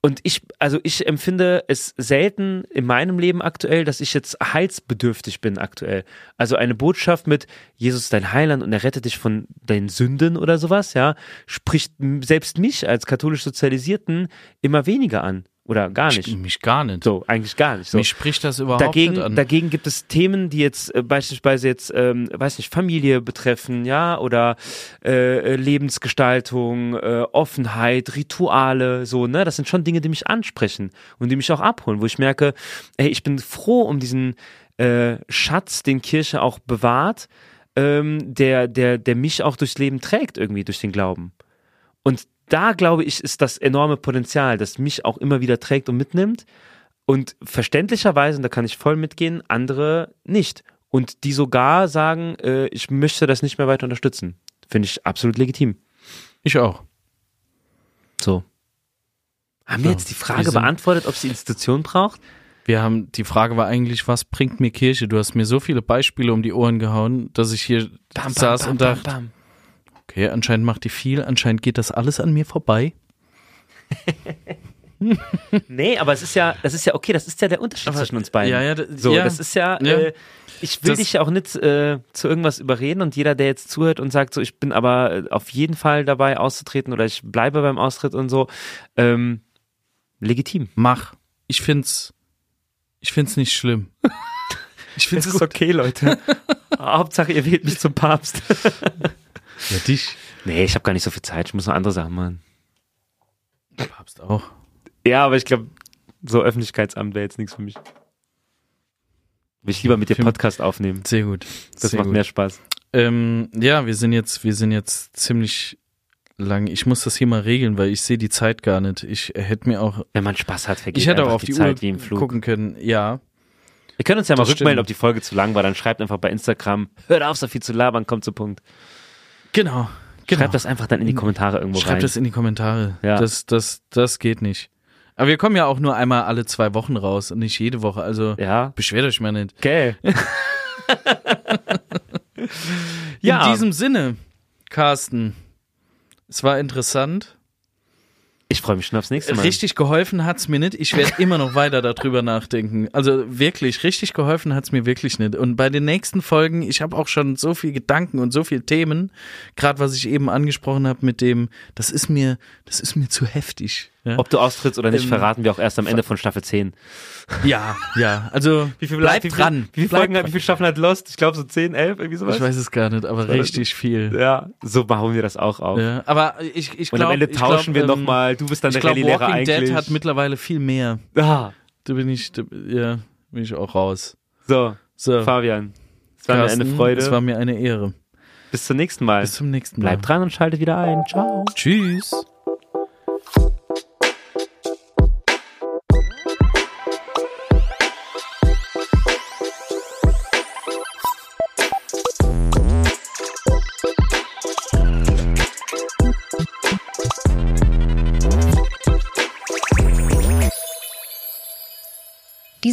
Und ich, also ich empfinde es selten in meinem Leben aktuell, dass ich jetzt heilsbedürftig bin aktuell. Also eine Botschaft mit Jesus dein Heiland und er rettet dich von deinen Sünden oder sowas, ja, spricht selbst mich als katholisch Sozialisierten immer weniger an. Oder gar nicht. Mich gar nicht. So, eigentlich gar nicht. So. Mich spricht das überhaupt dagegen, nicht an. Dagegen gibt es Themen, die jetzt äh, beispielsweise jetzt, ähm, weiß nicht, Familie betreffen, ja, oder äh, Lebensgestaltung, äh, Offenheit, Rituale, so, ne? Das sind schon Dinge, die mich ansprechen und die mich auch abholen, wo ich merke, ey, ich bin froh um diesen äh, Schatz, den Kirche auch bewahrt, ähm, der, der, der mich auch durchs Leben trägt, irgendwie, durch den Glauben. Und da glaube ich, ist das enorme Potenzial, das mich auch immer wieder trägt und mitnimmt. Und verständlicherweise, und da kann ich voll mitgehen, andere nicht. Und die sogar sagen, äh, ich möchte das nicht mehr weiter unterstützen. Finde ich absolut legitim. Ich auch. So. Haben wir jetzt die Frage beantwortet, ob sie Institution braucht? Wir haben, die Frage war eigentlich, was bringt mir Kirche? Du hast mir so viele Beispiele um die Ohren gehauen, dass ich hier saß und dachte, bam. Okay, anscheinend macht die viel, anscheinend geht das alles an mir vorbei. (laughs) Nee, aber es ist ja, das ist ja okay, das ist ja der Unterschied Aber- zwischen uns beiden. ja, ja, so, ja. das ist ja, Ja. Äh, ich will Das- dich ja auch nicht äh, zu irgendwas überreden und jeder, der jetzt zuhört und sagt, so, ich bin aber äh, auf jeden Fall dabei auszutreten oder ich bleibe beim Austritt und so, ähm, legitim. Mach. Ich find's, ich find's nicht schlimm. (laughs) Ich find's Es ist okay, Leute. (laughs) Hauptsache, ihr wählt mich zum Papst. Ja, dich. Nee, ich habe gar nicht so viel Zeit, ich muss noch andere Sachen machen. Papst auch. Ja, aber ich glaube, so Öffentlichkeitsamt wäre jetzt nichts für mich. Will ich lieber mit dir Podcast aufnehmen. Sehr gut. Das Sehr macht gut. mehr Spaß. Ähm, ja, wir sind jetzt, wir sind jetzt ziemlich lang. Ich muss das hier mal regeln, weil ich sehe die Zeit gar nicht. Ich hätte mir auch, Wenn man Spaß hat, vergeht ich hätte auch auf die, die, Zeit Uhr wie im Flug. gucken können. Ja, Wir können uns ja mal Das rückmelden, stimmt. ob die Folge zu lang war. Dann schreibt einfach bei Instagram, hört auf, so viel zu labern, kommt zu Punkt. Genau. genau. Schreibt das einfach dann in die Kommentare irgendwo Schreibt rein. das in die Kommentare. Ja. Das, das, das geht nicht. Aber wir kommen ja auch nur einmal alle zwei Wochen raus und nicht jede Woche. Also ja, beschwert euch mal nicht. okay. (laughs) ja, In diesem Sinne, Carsten, es war interessant. Ich freue mich schon aufs nächste Mal. Richtig geholfen hat's mir nicht. Ich werde immer noch weiter darüber nachdenken. Also wirklich, richtig geholfen hat's mir wirklich nicht. Und bei den nächsten Folgen, ich habe auch schon so viel Gedanken und so viele Themen, gerade was ich eben angesprochen habe mit dem, das ist mir, das ist mir zu heftig. Ja, Ob du austrittst oder nicht, Ähm, verraten wir auch erst am Ende von Staffel 10. ja, ja. Also bleib wie viel, dran. Wie viele Bleib Folgen hat, wie viele Staffeln hat Lost? Ich glaube so 10, 11, irgendwie sowas. Ich weiß es gar nicht, aber richtig viel. Ja, so machen wir das auch auf. Ja, aber ich, ich Und glaube, am Ende tauschen wir glaub, nochmal. Du bist dann Ich der glaube, Rallye-Lehrer Walking eigentlich. Dead hat mittlerweile viel mehr. ah, Da bin ich, da, ja, bin ich auch raus. so, So, Fabian. Es war mir Carsten, eine Freude. Es war mir eine Ehre. Bis zum nächsten Mal. Bis zum nächsten Mal. Bleibt dran und schaltet wieder ein. Ciao. Tschüss.